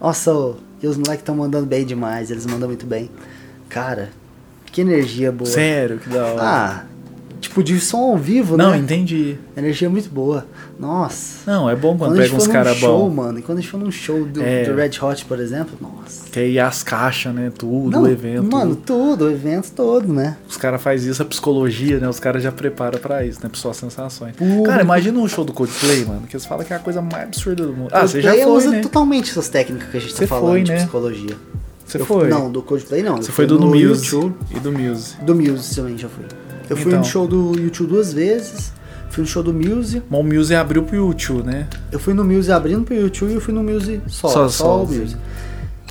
Nossa, e os moleques estão mandando bem demais, eles mandam muito bem. Cara, que energia boa.
Sério, que da hora.
Ah, tipo, de som ao vivo,
Não,
né?
entendi.
Energia muito boa. Nossa.
Não, é bom quando,
Quando
pega uns caras
show,
bons.
mano, e quando a gente for num show do,
É.
do Red Hot, por exemplo, nossa.
Que aí as caixas, né? Tudo,
Não,
o evento.
Mano, tudo, o evento todo, né?
Os caras fazem isso, a psicologia, né? Os caras já preparam pra isso, né? Pra suas sensações. Cara, imagina um show do Coldplay, mano, que eles falam que é a coisa mais absurda do mundo. Ah, você já foi,
usa
né?
totalmente essas técnicas que a gente
Você
tá falando
foi,
de
né?
psicologia.
Você
Eu-
foi?
Não, do Coldplay não.
Você foi do No
no
Muse
YouTube.
e do Muse.
Do Muse também já fui. Eu fui
Então.
no show do YouTube duas vezes. Fui no show do Muse.
Mas o Muse abriu pro YouTube, né?
Eu fui no Muse abrindo pro YouTube e eu fui no Muse só.
Só-
Só,
só,
o Muse.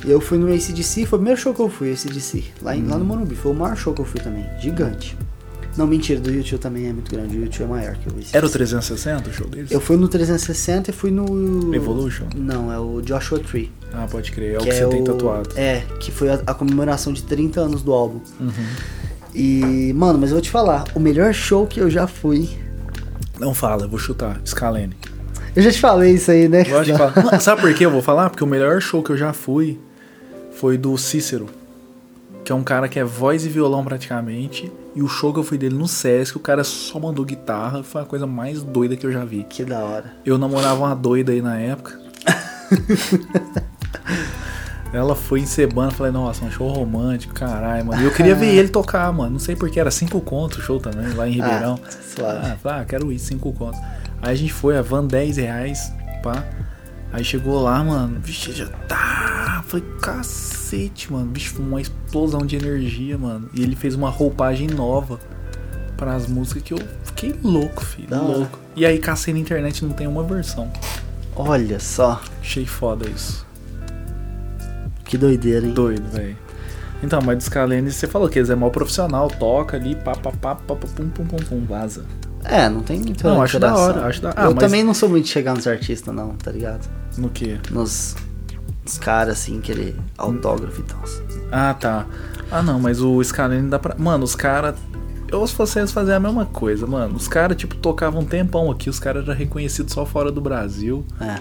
Eu fui no ACDC, foi o primeiro show que eu fui, ACDC. Lá, em, lá no Morumbi. Foi o maior show que eu fui também. Gigante. Não, mentira, do YouTube também é muito grande. O YouTube é maior que o ACDC.
Era o 360 o show deles?
Eu fui no 360 e fui no.
Evolution?
Não, é o Joshua Tree.
Ah, pode crer. É o que, você tem tatuado.
É, que foi a, a comemoração de 30 anos do álbum.
Uhum.
E, mano, mas eu vou te falar, o melhor show que eu já fui.
Não fala, eu vou chutar. Scalene.
Eu já te falei isso aí, né?
Falar. Sabe por que eu vou falar? Porque o melhor show que eu já fui foi do Cícero. Que é um cara que é voz e violão praticamente. E o show que eu fui dele no Sesc, o cara só mandou guitarra. Foi a coisa mais doida que eu já vi.
Que da hora.
Eu namorava uma doida aí na época. Ela foi encebando, falei, nossa, um show romântico, caralho, mano. E eu queria ver ele tocar, mano. Não sei porque era cinco contos o show também, lá em Ribeirão.
Ah, suave.
Ah, falei, ah, quero ir, cinco contos. Aí a gente foi, a van 10 reais, pá. Aí chegou lá, mano, vixe, já tá. Falei, cacete, mano. Bicho, foi uma explosão de energia, mano. E ele fez uma roupagem nova para as músicas que eu fiquei louco, filho.
Hora.
louco. E aí, cacei na internet não tem uma versão.
Olha só,
Achei foda isso.
Que doideira, hein?
Doido, velho. Então, mas dos Calene, você falou que eles é mal profissional, toca ali, pá, pá, pá, pá, pum, pum, pum, pum, vaza.
É, não tem muita
Não, acho da hora, acho da- ah,
Eu
mas-
também não sou muito de chegar nos artistas, não, tá ligado?
No que?
Nos, nos caras, assim, querer autógrafo e tal.
Ah, tá. Ah, não, mas o Scalene dá pra. Mano, os caras. Eu se fosse eles fazer a mesma coisa, mano. Os caras, tipo, tocavam um tempão aqui, os caras eram reconhecidos só fora do Brasil.
É.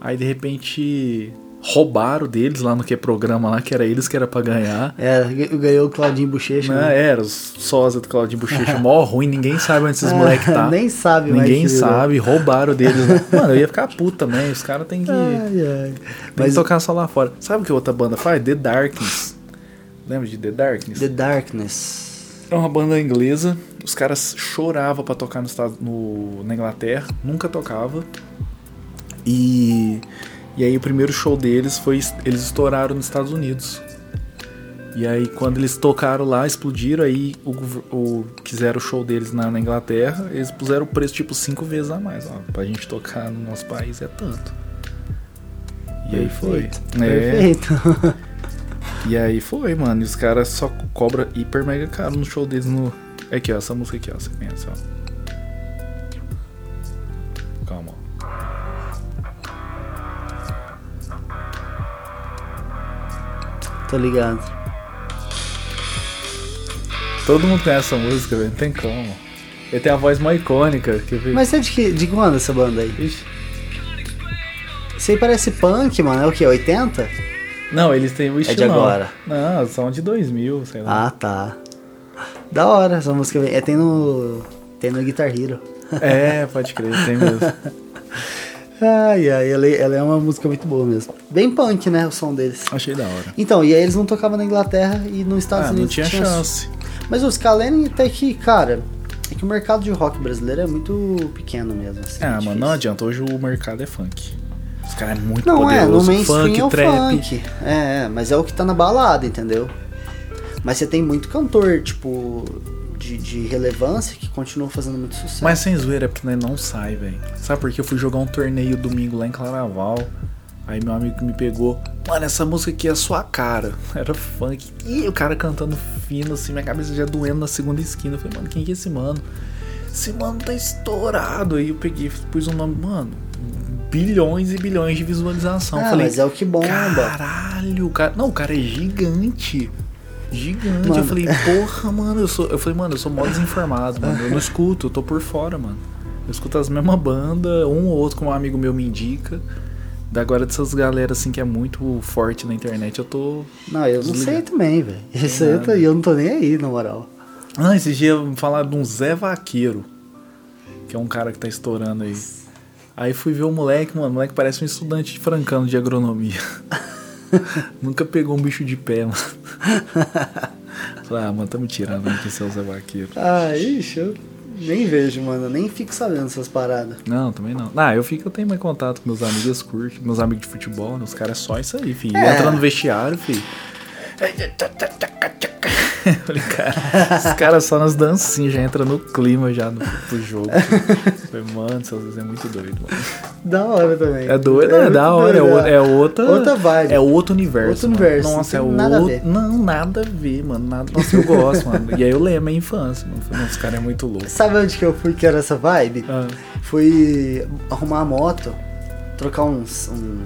Aí, de repente, roubaram deles lá no que programa lá, que era eles que era pra ganhar.
É, ganhou o Claudinho Bochecha.
Né?
né?
Era, os sósia do Claudinho Bochecha, mó ruim, ninguém sabe onde esses moleques tá.
Nem sabe mais
Ninguém
virou.
sabe, roubaram deles. Né? Mano, eu ia ficar puto também, os caras têm que,
Ai, ai.
tem
Mas
que tocar só lá fora. Sabe o que outra banda faz? The Darkness. Lembra de The Darkness?
The Darkness.
É uma banda inglesa. Os caras choravam pra tocar no, estado- no- na Inglaterra. Nunca tocava. E, e aí o primeiro show deles foi. Eles estouraram nos Estados Unidos. E aí quando eles tocaram lá, explodiram, aí o, o- quiseram o show deles na, na Inglaterra, eles puseram o preço tipo cinco vezes a mais. Ó, pra gente tocar no nosso país é tanto. E aí foi.
Perfeito.
É, e aí foi, mano. E os caras só cobram hiper mega caro no show deles no. É aqui, ó, essa música aqui, ó. Você conhece, ó.
Tô ligado.
Todo mundo conhece essa música, velho. Não tem como. Ele tem a voz mais icônica. Que
Mas é de, que, de quando essa banda aí?
Ixi.
Isso aí parece punk, mano. É o quê? 80?
Não, eles têm o estilo.
de
não.
agora.
Não, são de 2000, sei lá.
Ah, tá. Da hora essa música. É, tem no. Tem no Guitar Hero.
É, pode crer, tem mesmo.
Ai, ai, ela, ela é uma música muito boa mesmo. Bem punk, né? O som deles.
Achei da hora.
Então, e aí eles não tocavam na Inglaterra e nos Estados
Ah, não
Unidos.
tinha
tinha-
chance.
Mas os Scalene até que, cara, é que o mercado de rock brasileiro é muito pequeno mesmo. Assim, é
Ah, mano,
difícil.
não adianta. Hoje o mercado é funk. Os caras é muito
Não é, no
poderoso. funk,
é o
trap.
funk. É, é, mas é o que tá na balada, entendeu? Mas você tem muito cantor, tipo, de, de relevância que continua fazendo muito sucesso.
Mas sem zoeira, é porque né, não sai, velho. Sabe por que eu fui jogar um torneio domingo lá em Claraval? Aí meu amigo me pegou, mano, essa música aqui é a sua cara. Era funk. E o cara cantando fino, assim, minha cabeça já doendo na segunda esquina. Eu falei, mano, quem que é esse mano? Esse mano tá estourado. Aí eu peguei, pus um nome, mano, bilhões e bilhões de visualização.
ah,
falei,
mas é o que bomba.
Caralho, o cara. Não, o cara é gigante. Gigante.
Mano.
Eu falei, porra, mano, eu sou. Eu falei, mano, eu sou mó desinformado, mano. Eu não escuto, eu tô por fora, mano. Eu escuto as mesmas bandas, um ou outro, como um amigo meu me indica. Da agora dessas galera assim que é muito forte na internet, eu tô.
Não, eu não sei também, velho. Isso aí eu, tô- eu não tô nem aí, na moral.
Ah, esses dias falaram de um Zé Vaqueiro. Que é um cara que tá estourando aí. Aí fui ver o moleque, mano. O moleque parece um estudante de francano de agronomia. Nunca pegou um bicho de pé, mano. Ah, mano, tá me tirando aqui, seu Zé Vaqueiro.
Ah, ixi, eu nem vejo, mano. Eu nem fico sabendo essas paradas.
Não, também não. Ah, eu fico, eu tenho mais contato com meus amigos, curto, meus amigos de futebol, né? Os caras é só isso aí, filho.
É.
Entra no vestiário, filho. Falei, cara, os caras só nas dancinhas, já entra no clima já no, pro jogo. Falei, mano, seu Zé é muito doido, mano.
Da hora também.
É doido, é,
muito
da hora. É,
doido,
o- é outra.
Outra vibe.
É outro universo.
Outro universo,
Nossa,
não
é
nada
outro. Não, nada a ver, mano. Nada... Nossa, eu gosto, mano. E aí eu lembro a infância, mano. Falei, Nossa, esse cara é muito louco.
Sabe onde que eu fui que era essa vibe?
Ah,
Fui arrumar a moto, trocar uns um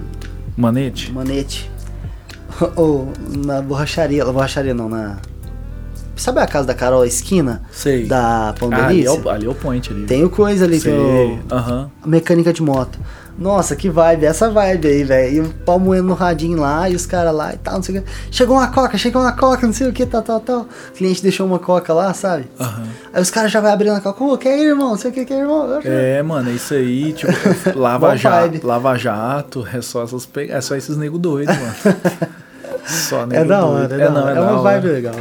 manete?
manete. Ou na borracharia, na borracharia não, na. Sabe a casa da Carol, a esquina?
Sei.
Da Pão
Ah, ali, é ali é o point ali.
Tem o coisa ali,
Sei.
tem o,
Aham.
a mecânica de moto. Nossa, que vibe, essa vibe aí, velho. E o pau moendo no radinho lá, e os caras lá e tal, não sei o que. Chegou uma coca, chegou uma coca, não sei o que, tal, tal, tal. O cliente deixou uma coca lá, sabe?
Aham.
Aí os caras já vai abrindo a coca. Ô, quer ir, irmão? Não sei o que, quer ir, irmão?
É, mano, é isso aí, tipo, lava jato, lava jato, é só essas é só esses nego doidos, mano. Só nego
É da
doido.
hora, é, da
não, é,
é
da
uma vibe legal.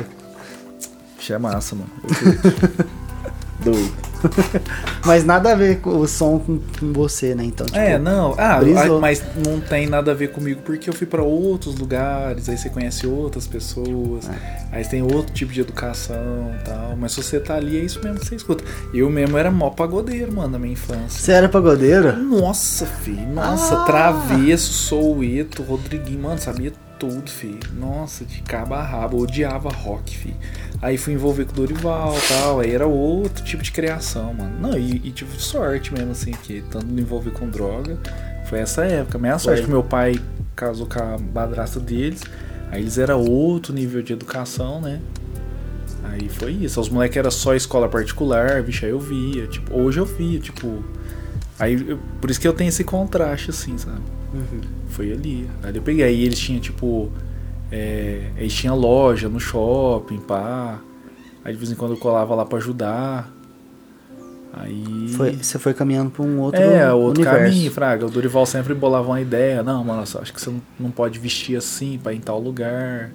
É massa, mano. Doido.
Mas nada a ver com o som com, com você, né? Então, tipo,
É, não. Ah,
brisou.
mas não tem nada a ver comigo porque eu fui pra outros lugares, aí você conhece outras pessoas,
É.
aí tem outro tipo de educação e tal. Mas se você tá ali, é isso mesmo que você escuta. Eu mesmo era mó pagodeiro, mano, na minha infância.
Você era pagodeiro?
Nossa, filho. Nossa,
Ah.
Travesso, Soueto, Rodriguinho, mano, sabia tudo, filho. Nossa, de cabo a rabo. Eu odiava rock, filho. Aí fui envolver com o Dorival e tal. Aí era outro tipo de criação, mano. Não, e, e tive sorte mesmo, assim, que tanto me envolver com droga. Foi essa época. Minha sorte
Foi.
que meu pai casou com a madrasta deles. Aí eles era outro nível de educação, né? Aí foi isso. Os moleques era só escola particular, bicho, aí eu via. Tipo, hoje eu via, tipo. Aí, eu- por isso que eu tenho esse contraste, assim, sabe?
Uhum.
Foi ali. Aí eu peguei. Aí eles tinham, tipo. É, eles tinham loja no shopping, pá. Aí de vez em quando eu colava lá pra ajudar. Aí.
Foi, você foi caminhando pra um outro
É, outro
universo.
caminho, Fraga. O Dorival sempre bolava uma ideia. Não, mano, acho que você não- pode vestir assim pra ir em tal lugar.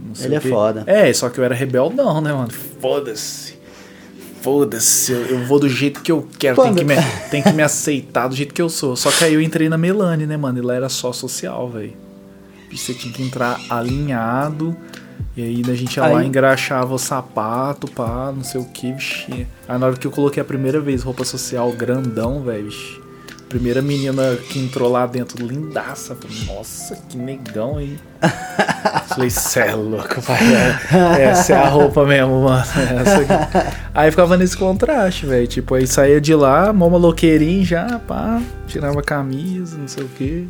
Não sei
Ele é foda.
É, só que eu era rebeldão, né, mano? Foda-se. Foda-se, eu, eu vou do jeito que eu quero. Tem que, me, tem que me aceitar do jeito que eu sou. Só que aí eu entrei na Melanie, né, mano? E lá era só social, velho. Você tinha que entrar alinhado. E aí a gente ia lá,
Aí-
engraxava o sapato, pá, não sei o que, vixi. Aí na hora que eu coloquei a primeira vez roupa social grandão, velho. Primeira menina que entrou lá dentro, lindaça. Falei, nossa, que negão, hein? Falei, cê é louco, pai. É, essa é a roupa mesmo, mano. Essa aqui. Aí ficava nesse contraste, velho. Tipo, aí saía de lá, mó maloqueirinho já, pá, tirava camisa, não sei o que.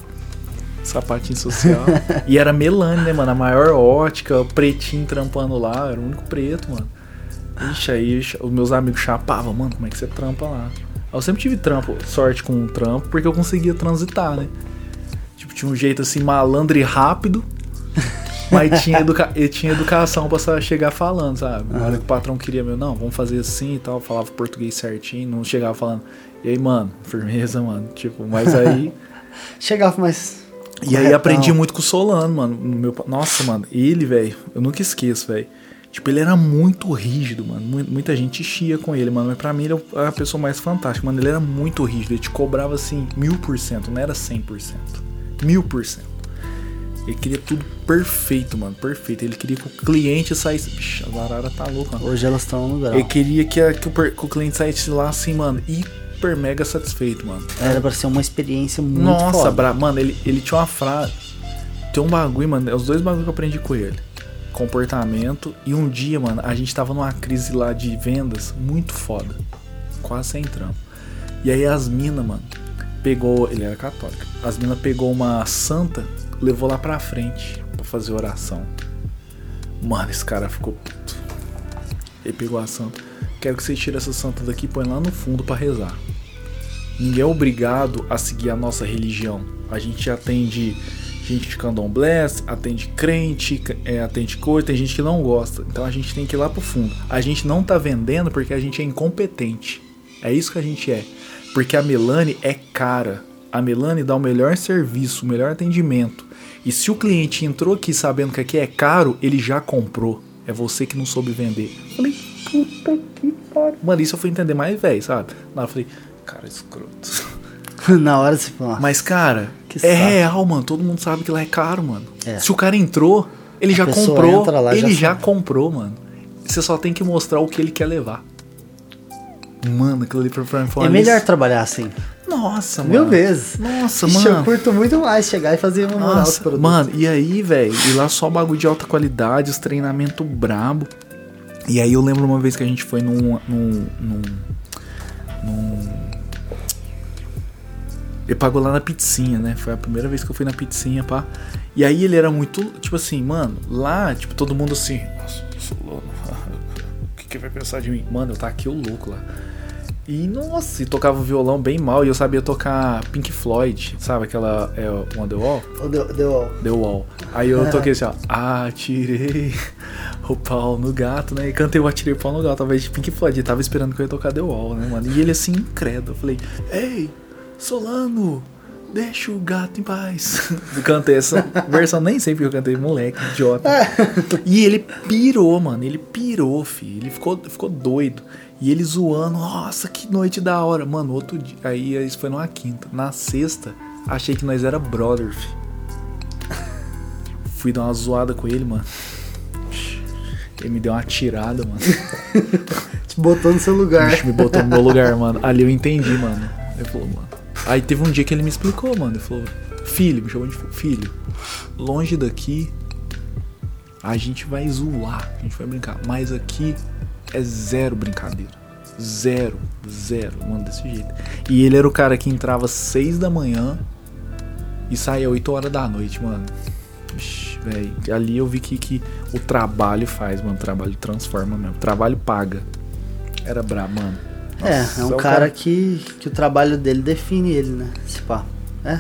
Sapatinho social. e era Melanie, né, mano? A maior ótica, o pretinho trampando lá, era o único preto, mano. Ixi, aí os meus amigos chapavam, mano, como é que você trampa lá? Eu sempre tive trampo, sorte com o trampo, porque eu conseguia transitar, né? Tipo, tinha um jeito assim malandro e rápido, mas tinha, educa e tinha educação pra chegar falando, sabe? Na hora que o patrão queria meu, não, vamos fazer assim e tal, falava português certinho, não chegava falando, e aí, mano, firmeza, mano. Tipo, mas aí.
Chegava mais.
E aí aprendi muito com o Solano, mano. no meu Nossa, mano, ele, velho, eu nunca esqueço, velho. Tipo, ele era muito rígido, mano. Mu- Muita gente chia com ele, mano. Mas pra mim ele é a pessoa mais fantástica, mano. Ele era muito rígido. Ele te cobrava assim, mil por cento, não era cem por cento. Mil por cento. Ele queria tudo perfeito, mano. Perfeito. Ele queria que o cliente saísse. Bicho, a Zarara tá louca, mano.
Hoje elas estão no grau.
Ele queria que, a- que o, que o cliente saísse lá assim, mano, hiper mega satisfeito, mano.
Era pra ser uma experiência muito
Nossa,
foda.
bra... mano, ele, ele tinha uma frase. Tem um bagulho, mano. É os dois bagulhos que eu aprendi com ele. Comportamento. E um dia, mano, a gente tava numa crise lá de vendas muito foda. Quase sem trampo. E aí as minas, mano, pegou. Ele era católico. As minas pegou uma santa, levou lá pra frente pra fazer oração. Mano, esse cara ficou puto. Ele pegou a santa. Quero que você tire essa santa daqui e põe lá no fundo pra rezar. Ninguém é obrigado a seguir a nossa religião. A gente atende gente de candomblé, atende crente, é, atende coisa, tem gente que não gosta. Então a gente tem que ir lá pro fundo. A gente não tá vendendo porque a gente é incompetente. É isso que a gente é. Porque a Melanie é cara. A Melanie dá o melhor serviço, o melhor atendimento. E se o cliente entrou aqui sabendo que aqui é caro, ele já comprou. É você que não soube vender. Eu falei, puta que pariu. Mano, isso eu fui entender mais velho, sabe? Hora eu falei, cara, escroto.
Na hora você fala.
Mas, cara,
Que
é
saco.
real, mano. Todo mundo sabe que lá é caro, mano.
É.
Se o cara entrou, ele
A
já comprou.
lá,
ele
já
já comprou, mano. Você só tem que mostrar o que ele quer levar. Mano, aquilo ali pra mim foi
É melhor
lição.
trabalhar assim.
Nossa, mano.
Mil vezes.
Nossa,
Ixi,
mano.
Eu curto muito mais chegar e fazer uma moral
Nossa,
produtos.
mano, e aí, velho, e lá só bagulho de alta qualidade, os treinamento brabo. E aí eu lembro uma vez que a gente foi num. num. num. num... Ele pagou lá na pizzinha, né? Foi a primeira vez que eu fui na pizzinha, pá. E aí ele era muito. Tipo assim, mano, lá, tipo, todo mundo assim. Nossa, eu sou louco. O que, que vai pensar de mim? Mano, eu tá aqui o louco lá. E nossa, e tocava violão bem mal e eu sabia tocar Pink Floyd, sabe? Aquela é, Wonderwall?
Ô, Deu, deu,
The Wall. Aí eu toquei assim, ó. Atirei o pau no gato, né? E cantei o Atirei o pau no gato, talvez de Pink Floyd. Ele tava esperando que eu ia tocar The Wall, né, mano? E ele assim, incrédulo. Eu falei, ei, Solano, deixa o gato em paz. Eu cantei essa versão, nem sei porque eu cantei, moleque, idiota. E ele pirou, mano. Ele pirou, filho. Ele ficou, ficou doido. E ele zoando, nossa, que noite da hora. Mano, outro dia. Aí isso foi numa quinta. Na sexta, achei que nós era brother, filho. Fui dar uma zoada com ele, mano. Ele me deu uma tirada, mano.
te botou no seu lugar.
bicho me botou no meu lugar, mano. Ali eu entendi, mano. Ele falou, mano. Aí teve um dia que ele me explicou, mano. Ele falou, filho, me chamou de filho. Longe daqui, a gente vai zoar, a gente vai brincar. Mas aqui é zero brincadeira. Zero, zero, mano, desse jeito. E ele era o cara que entrava às seis da manhã e saía 8 horas da noite, mano. Velho. Ali eu vi que, que o trabalho faz, mano. O trabalho transforma mesmo. O trabalho paga. Era brabo, mano.
É,
Nossa,
é um
o
cara que, que o trabalho dele define ele, né? Esse pá. É,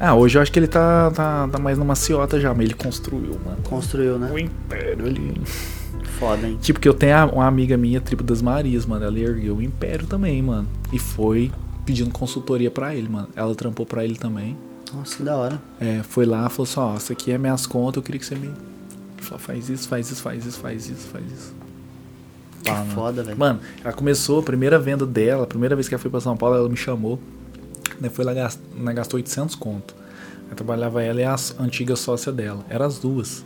Ah, hoje eu acho que ele tá, tá, tá mais numa ciota já, mas ele construiu, mano.
construiu, né?
O império ali.
Foda, hein?
Tipo, que eu tenho uma amiga minha, Tribo das Marias, mano. Ela ergueu o império também, mano. E foi pedindo consultoria pra ele, mano. Ela trampou pra ele também.
Nossa, que da hora.
É, foi lá, falou assim, ó, isso aqui é minhas contas, eu queria que você me... Só faz isso, faz isso, faz isso, faz isso, faz isso.
Que foda, velho.
Mano, ela começou, a primeira venda dela, a primeira vez que ela foi pra São Paulo, ela me chamou. Né, foi lá, gast- né, gastou 800 conto. Eu trabalhava ela e a antiga sócia dela. Eram as duas.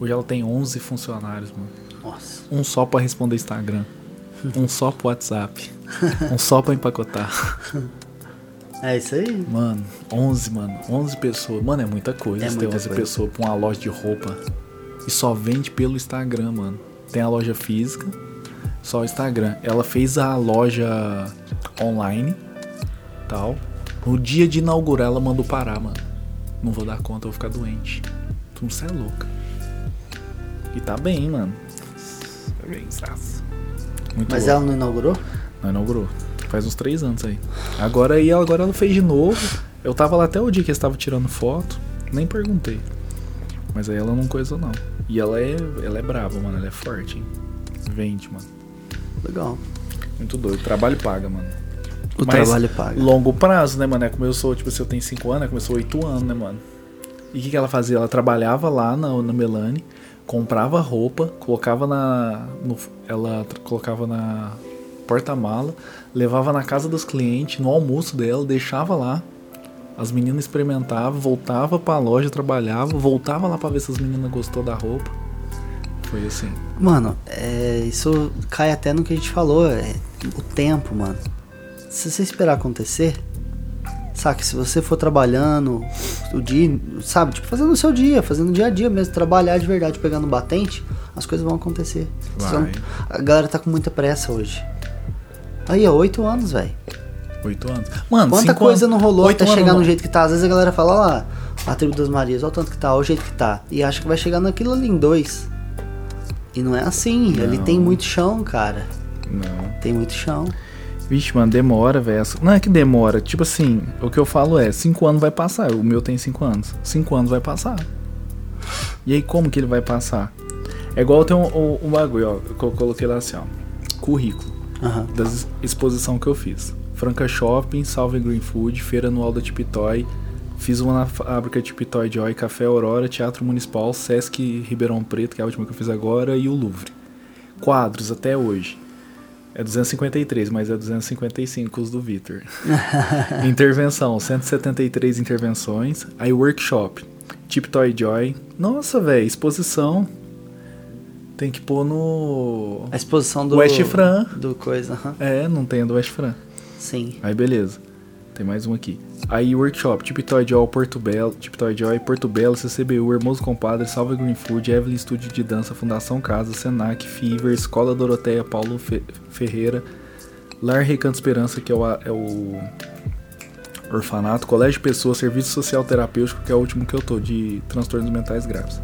Hoje ela tem 11 funcionários, mano.
Nossa.
Um só pra responder Instagram. Um só pro WhatsApp. Um só pra empacotar.
É isso aí.
Mano, 11, mano. 11 pessoas. Mano, é muita coisa.
É
ter
muita
11
coisa.
pessoas pra uma loja de roupa. E só vende pelo Instagram, mano. Tem a loja física, só o Instagram. Ela fez a loja online, tal. No dia de inaugurar, ela mandou parar, mano. Não vou dar conta, eu vou ficar doente. Tu não é louca. E tá bem, mano. Tá bem, saço. Muito
Mas
louco.
ela não inaugurou?
Não inaugurou. Faz uns três anos aí. Agora aí, agora ela fez de novo. Eu tava lá até o dia que eles estavam tirando foto. Nem perguntei. Mas aí ela não coisou não. E ela é. Ela é brava, mano. Ela é forte, hein? Vende, mano.
Legal.
Muito doido. Trabalho paga, mano.
O
Mas
trabalho paga.
Longo prazo, né, mano? É como eu sou, tipo, se eu tenho 5 anos, é como eu sou 8 anos, né, mano? E o que, que ela fazia? Ela trabalhava lá na, na Melanie, comprava roupa, colocava na. no- ela colocava na porta-mala, levava na casa dos clientes, no almoço dela, deixava lá. As meninas experimentavam, voltava pra loja, trabalhava, voltava lá pra ver se as meninas gostou da roupa. Foi assim.
Mano, é, isso cai até no que a gente falou, é, o tempo, mano. Se você esperar acontecer, sabe, se você for trabalhando o dia, sabe, tipo, fazendo o seu dia, fazendo o dia a dia mesmo, trabalhar de verdade, pegando batente, as coisas vão acontecer. Não- a galera tá com muita pressa hoje. Aí, ó, oito anos, velho.
Oito anos. Mano,
Quanta coisa
anos-
não rolou até chegar no jeito que tá. Às vezes a galera fala, ó lá, a tribo das Marias, olha o tanto que tá, olha o jeito que tá. E acha que vai chegar naquilo ali em dois. E não é assim,
Não.
ali tem muito chão, cara.
Não.
Tem muito chão.
Vixe, mano, demora, velho. Não é que demora. Tipo assim, o que eu falo é, cinco anos vai passar. O meu tem cinco anos. Cinco anos vai passar. E aí, como que ele vai passar? É igual tem um, um, um bagulho, ó. Que eu coloquei lá assim, ó. Currículo
Aham.
das exposição que eu fiz. Franca Shopping, Salve Green Food, Feira Anual da Tipitoy, fiz uma na fábrica Tipitoy Joy, Café Aurora, Teatro Municipal, Sesc Ribeirão Preto, que é a última que eu fiz agora, e o Louvre. Quadros até hoje. É 253, mas é 255 os do Vitor. Intervenção, 173 intervenções. Aí workshop, Tiptoy Joy. Nossa, velho, exposição. Tem que pôr no.
A exposição do.
West Fran.
Do coisa, aham.
É, não tem a do West Fran.
Sim.
Aí beleza. Tem mais um aqui. Aí workshop, Tiptoy Joy Porto Belo, Tiptoy Joy Porto Belo, CCBU, Hermoso Compadre, Salve Green Food, Evelyn Estúdio de Dança, Fundação Casa, Senac, Fever, Escola Doroteia, Paulo Fe- Ferreira, Lar Recanto Esperança, que é o, é o orfanato, Colégio Pessoa, Serviço Social Terapêutico, que é o último que eu tô, de transtornos mentais graves.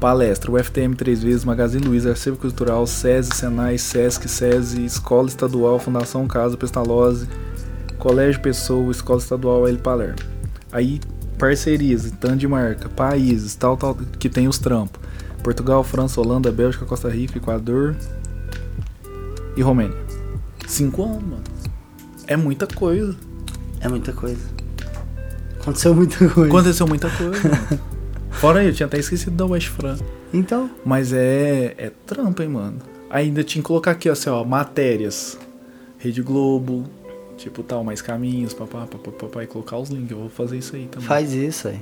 Palestra, UFTM três vezes, Magazine Luiza, Acervo Cultural, SESI, Senai, Sesc, SESI, Escola Estadual, Fundação Casa, Pestalozzi, Colégio Pessoa, Escola Estadual L Palermo. Aí, parcerias, tanto de marca, países, tal, tal, que tem os trampos. Portugal, França, Holanda, Bélgica, Costa Rica, Equador e Romênia. Cinco anos, mano. É muita coisa.
É muita coisa. Aconteceu muita coisa.
Aconteceu muita coisa. Fora aí, eu tinha até esquecido da West Fran.
Então,
Mas é, é trampa, hein, mano. Ainda tinha que colocar aqui, ó, assim, ó, matérias. Rede Globo, tipo tal, mais caminhos, papá, papá, papá, e colocar os links. Eu vou fazer isso aí também.
faz isso aí.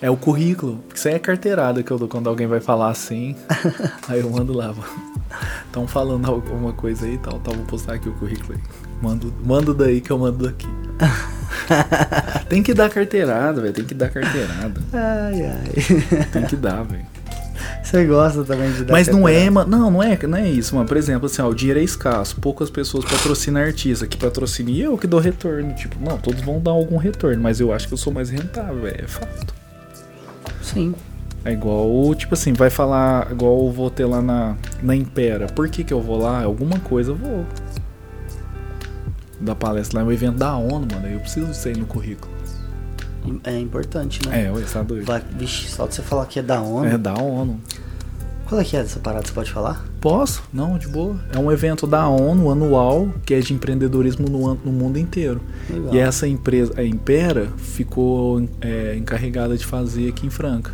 É o currículo. Isso aí é carteirada que eu dou quando alguém vai falar assim. aí eu mando lá. Estão falando alguma coisa aí e tal, tal. Vou postar aqui o currículo aí. Mando, mando daí que eu mando daqui. tem que dar carteirada, velho. Tem que dar carteirada.
Ai, ai.
Tem que dar, velho.
Você gosta também de dar
Mas não é, mano. Não, não é, não é isso, mano. Por exemplo, assim, ó, o dinheiro é escasso. Poucas pessoas patrocinam artista. Que patrocina e eu que dou retorno. Tipo, não, todos vão dar algum retorno. Mas eu acho que eu sou mais rentável. É fato.
Sim.
É igual, tipo assim, vai falar, igual eu vou ter lá na, na Impera. Por que que eu vou lá? Alguma coisa eu vou. Da palestra lá, é um evento da ONU, mano. Eu preciso disso aí no currículo.
É importante, né?
É, ué, tá doido.
Vai, vixe, só de você falar que é da ONU.
É da ONU.
Qual é que é dessa parada? Você pode falar?
Posso? Não, de boa. É um evento da ONU anual que é de empreendedorismo no, no mundo inteiro.
Legal.
E essa empresa, a Impera, ficou é, encarregada de fazer aqui em Franca.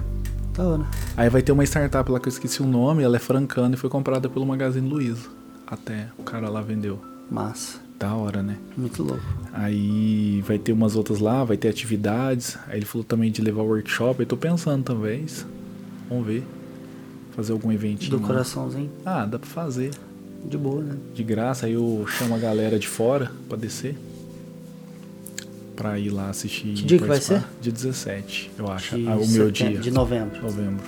Da hora.
Aí vai ter uma startup lá que eu esqueci o nome, ela é francana e foi comprada pelo Magazine Luiza. Até o cara lá vendeu.
Massa.
Da hora, né?
Muito louco.
Aí vai ter umas outras lá, vai ter atividades. Aí ele falou também de levar workshop. Eu tô pensando talvez. Vamos ver. Fazer algum eventinho.
Do coraçãozinho.
Ah, dá pra fazer.
De boa, né?
De graça. Aí eu chamo a galera de fora pra descer. Pra ir lá assistir.
Que dia que vai ser?
Dia 17, eu acho. Ah, o meu dia.
De novembro.
Novembro.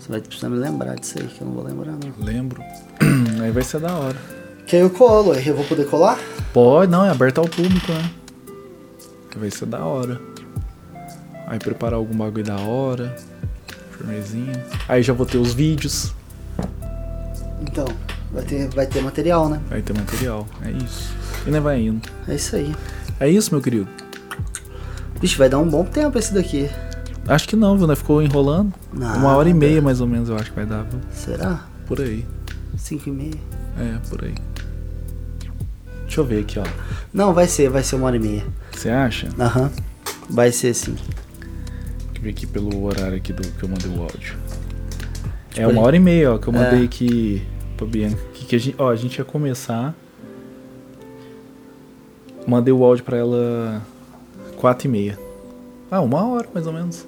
Você vai precisar me lembrar disso aí, que eu não vou lembrar, não.
Lembro. Aí vai ser da hora.
Que aí eu colo, aí eu vou poder colar?
Pode, não, é aberto ao público, né? Vai ser da hora. Aí preparar algum bagulho da hora. Firmezinho. Aí já vou ter os vídeos.
Então, vai ter, vai ter material, né?
Vai ter material. É isso. E nem vai indo.
É isso aí.
É isso, meu querido.
Vixe, vai dar um bom tempo esse daqui.
Acho que não, viu? Né? Ficou enrolando. Uma hora e
Nada.
meia, mais ou menos, eu acho que vai dar, viu?
Será?
Por aí.
5 e meia?
É, por aí. Deixa eu ver aqui, ó.
Não, vai ser, vai ser uma hora e meia.
Você acha?
Aham. Vai ser sim.
Deixa eu ver aqui pelo horário aqui do que eu mandei o áudio. É
Tipo
uma
aí.
hora e meia, ó, que eu mandei
É.
aqui pra Bianca. Que, que a gente, ó, a gente ia começar. Mandei o áudio pra ela quatro e meia. Ah, uma hora mais ou menos.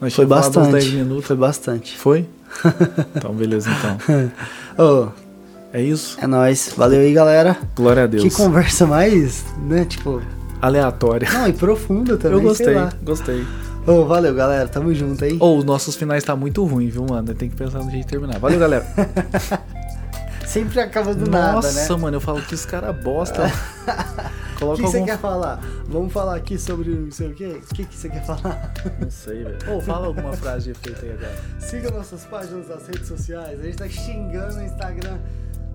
Nós
Foi bastante.
10 minutos.
Foi bastante.
Foi? então, beleza, então.
Ô,
É isso.
é nóis. Valeu aí, galera.
Glória a Deus.
Que conversa mais, né? Tipo,
Aleatória.
não, e profunda também.
Eu gostei, gostei.
Ô, valeu, galera. Tamo junto, hein?
Ou os nossos finais tá muito ruim, viu, mano? Tem que pensar no jeito de terminar. Valeu, galera.
Sempre acaba do nada,
Nossa,
né?
mano, eu falo que os caras bosta.
O
Coloca
que você
algum...
quer falar? Vamos falar aqui sobre não sei o quê? O que, que você quer falar?
Não sei, velho. Ou fala alguma frase de efeito aí agora.
Siga nossas páginas nas redes sociais. A gente tá xingando no Instagram.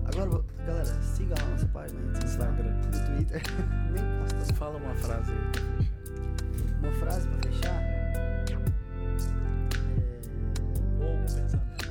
Agora, galera, siga lá nossa página no
Instagram,
no Twitter. Nem posta.
Fala uma frase aí pra fechar.
Uma frase pra fechar? É... Ou pensamento.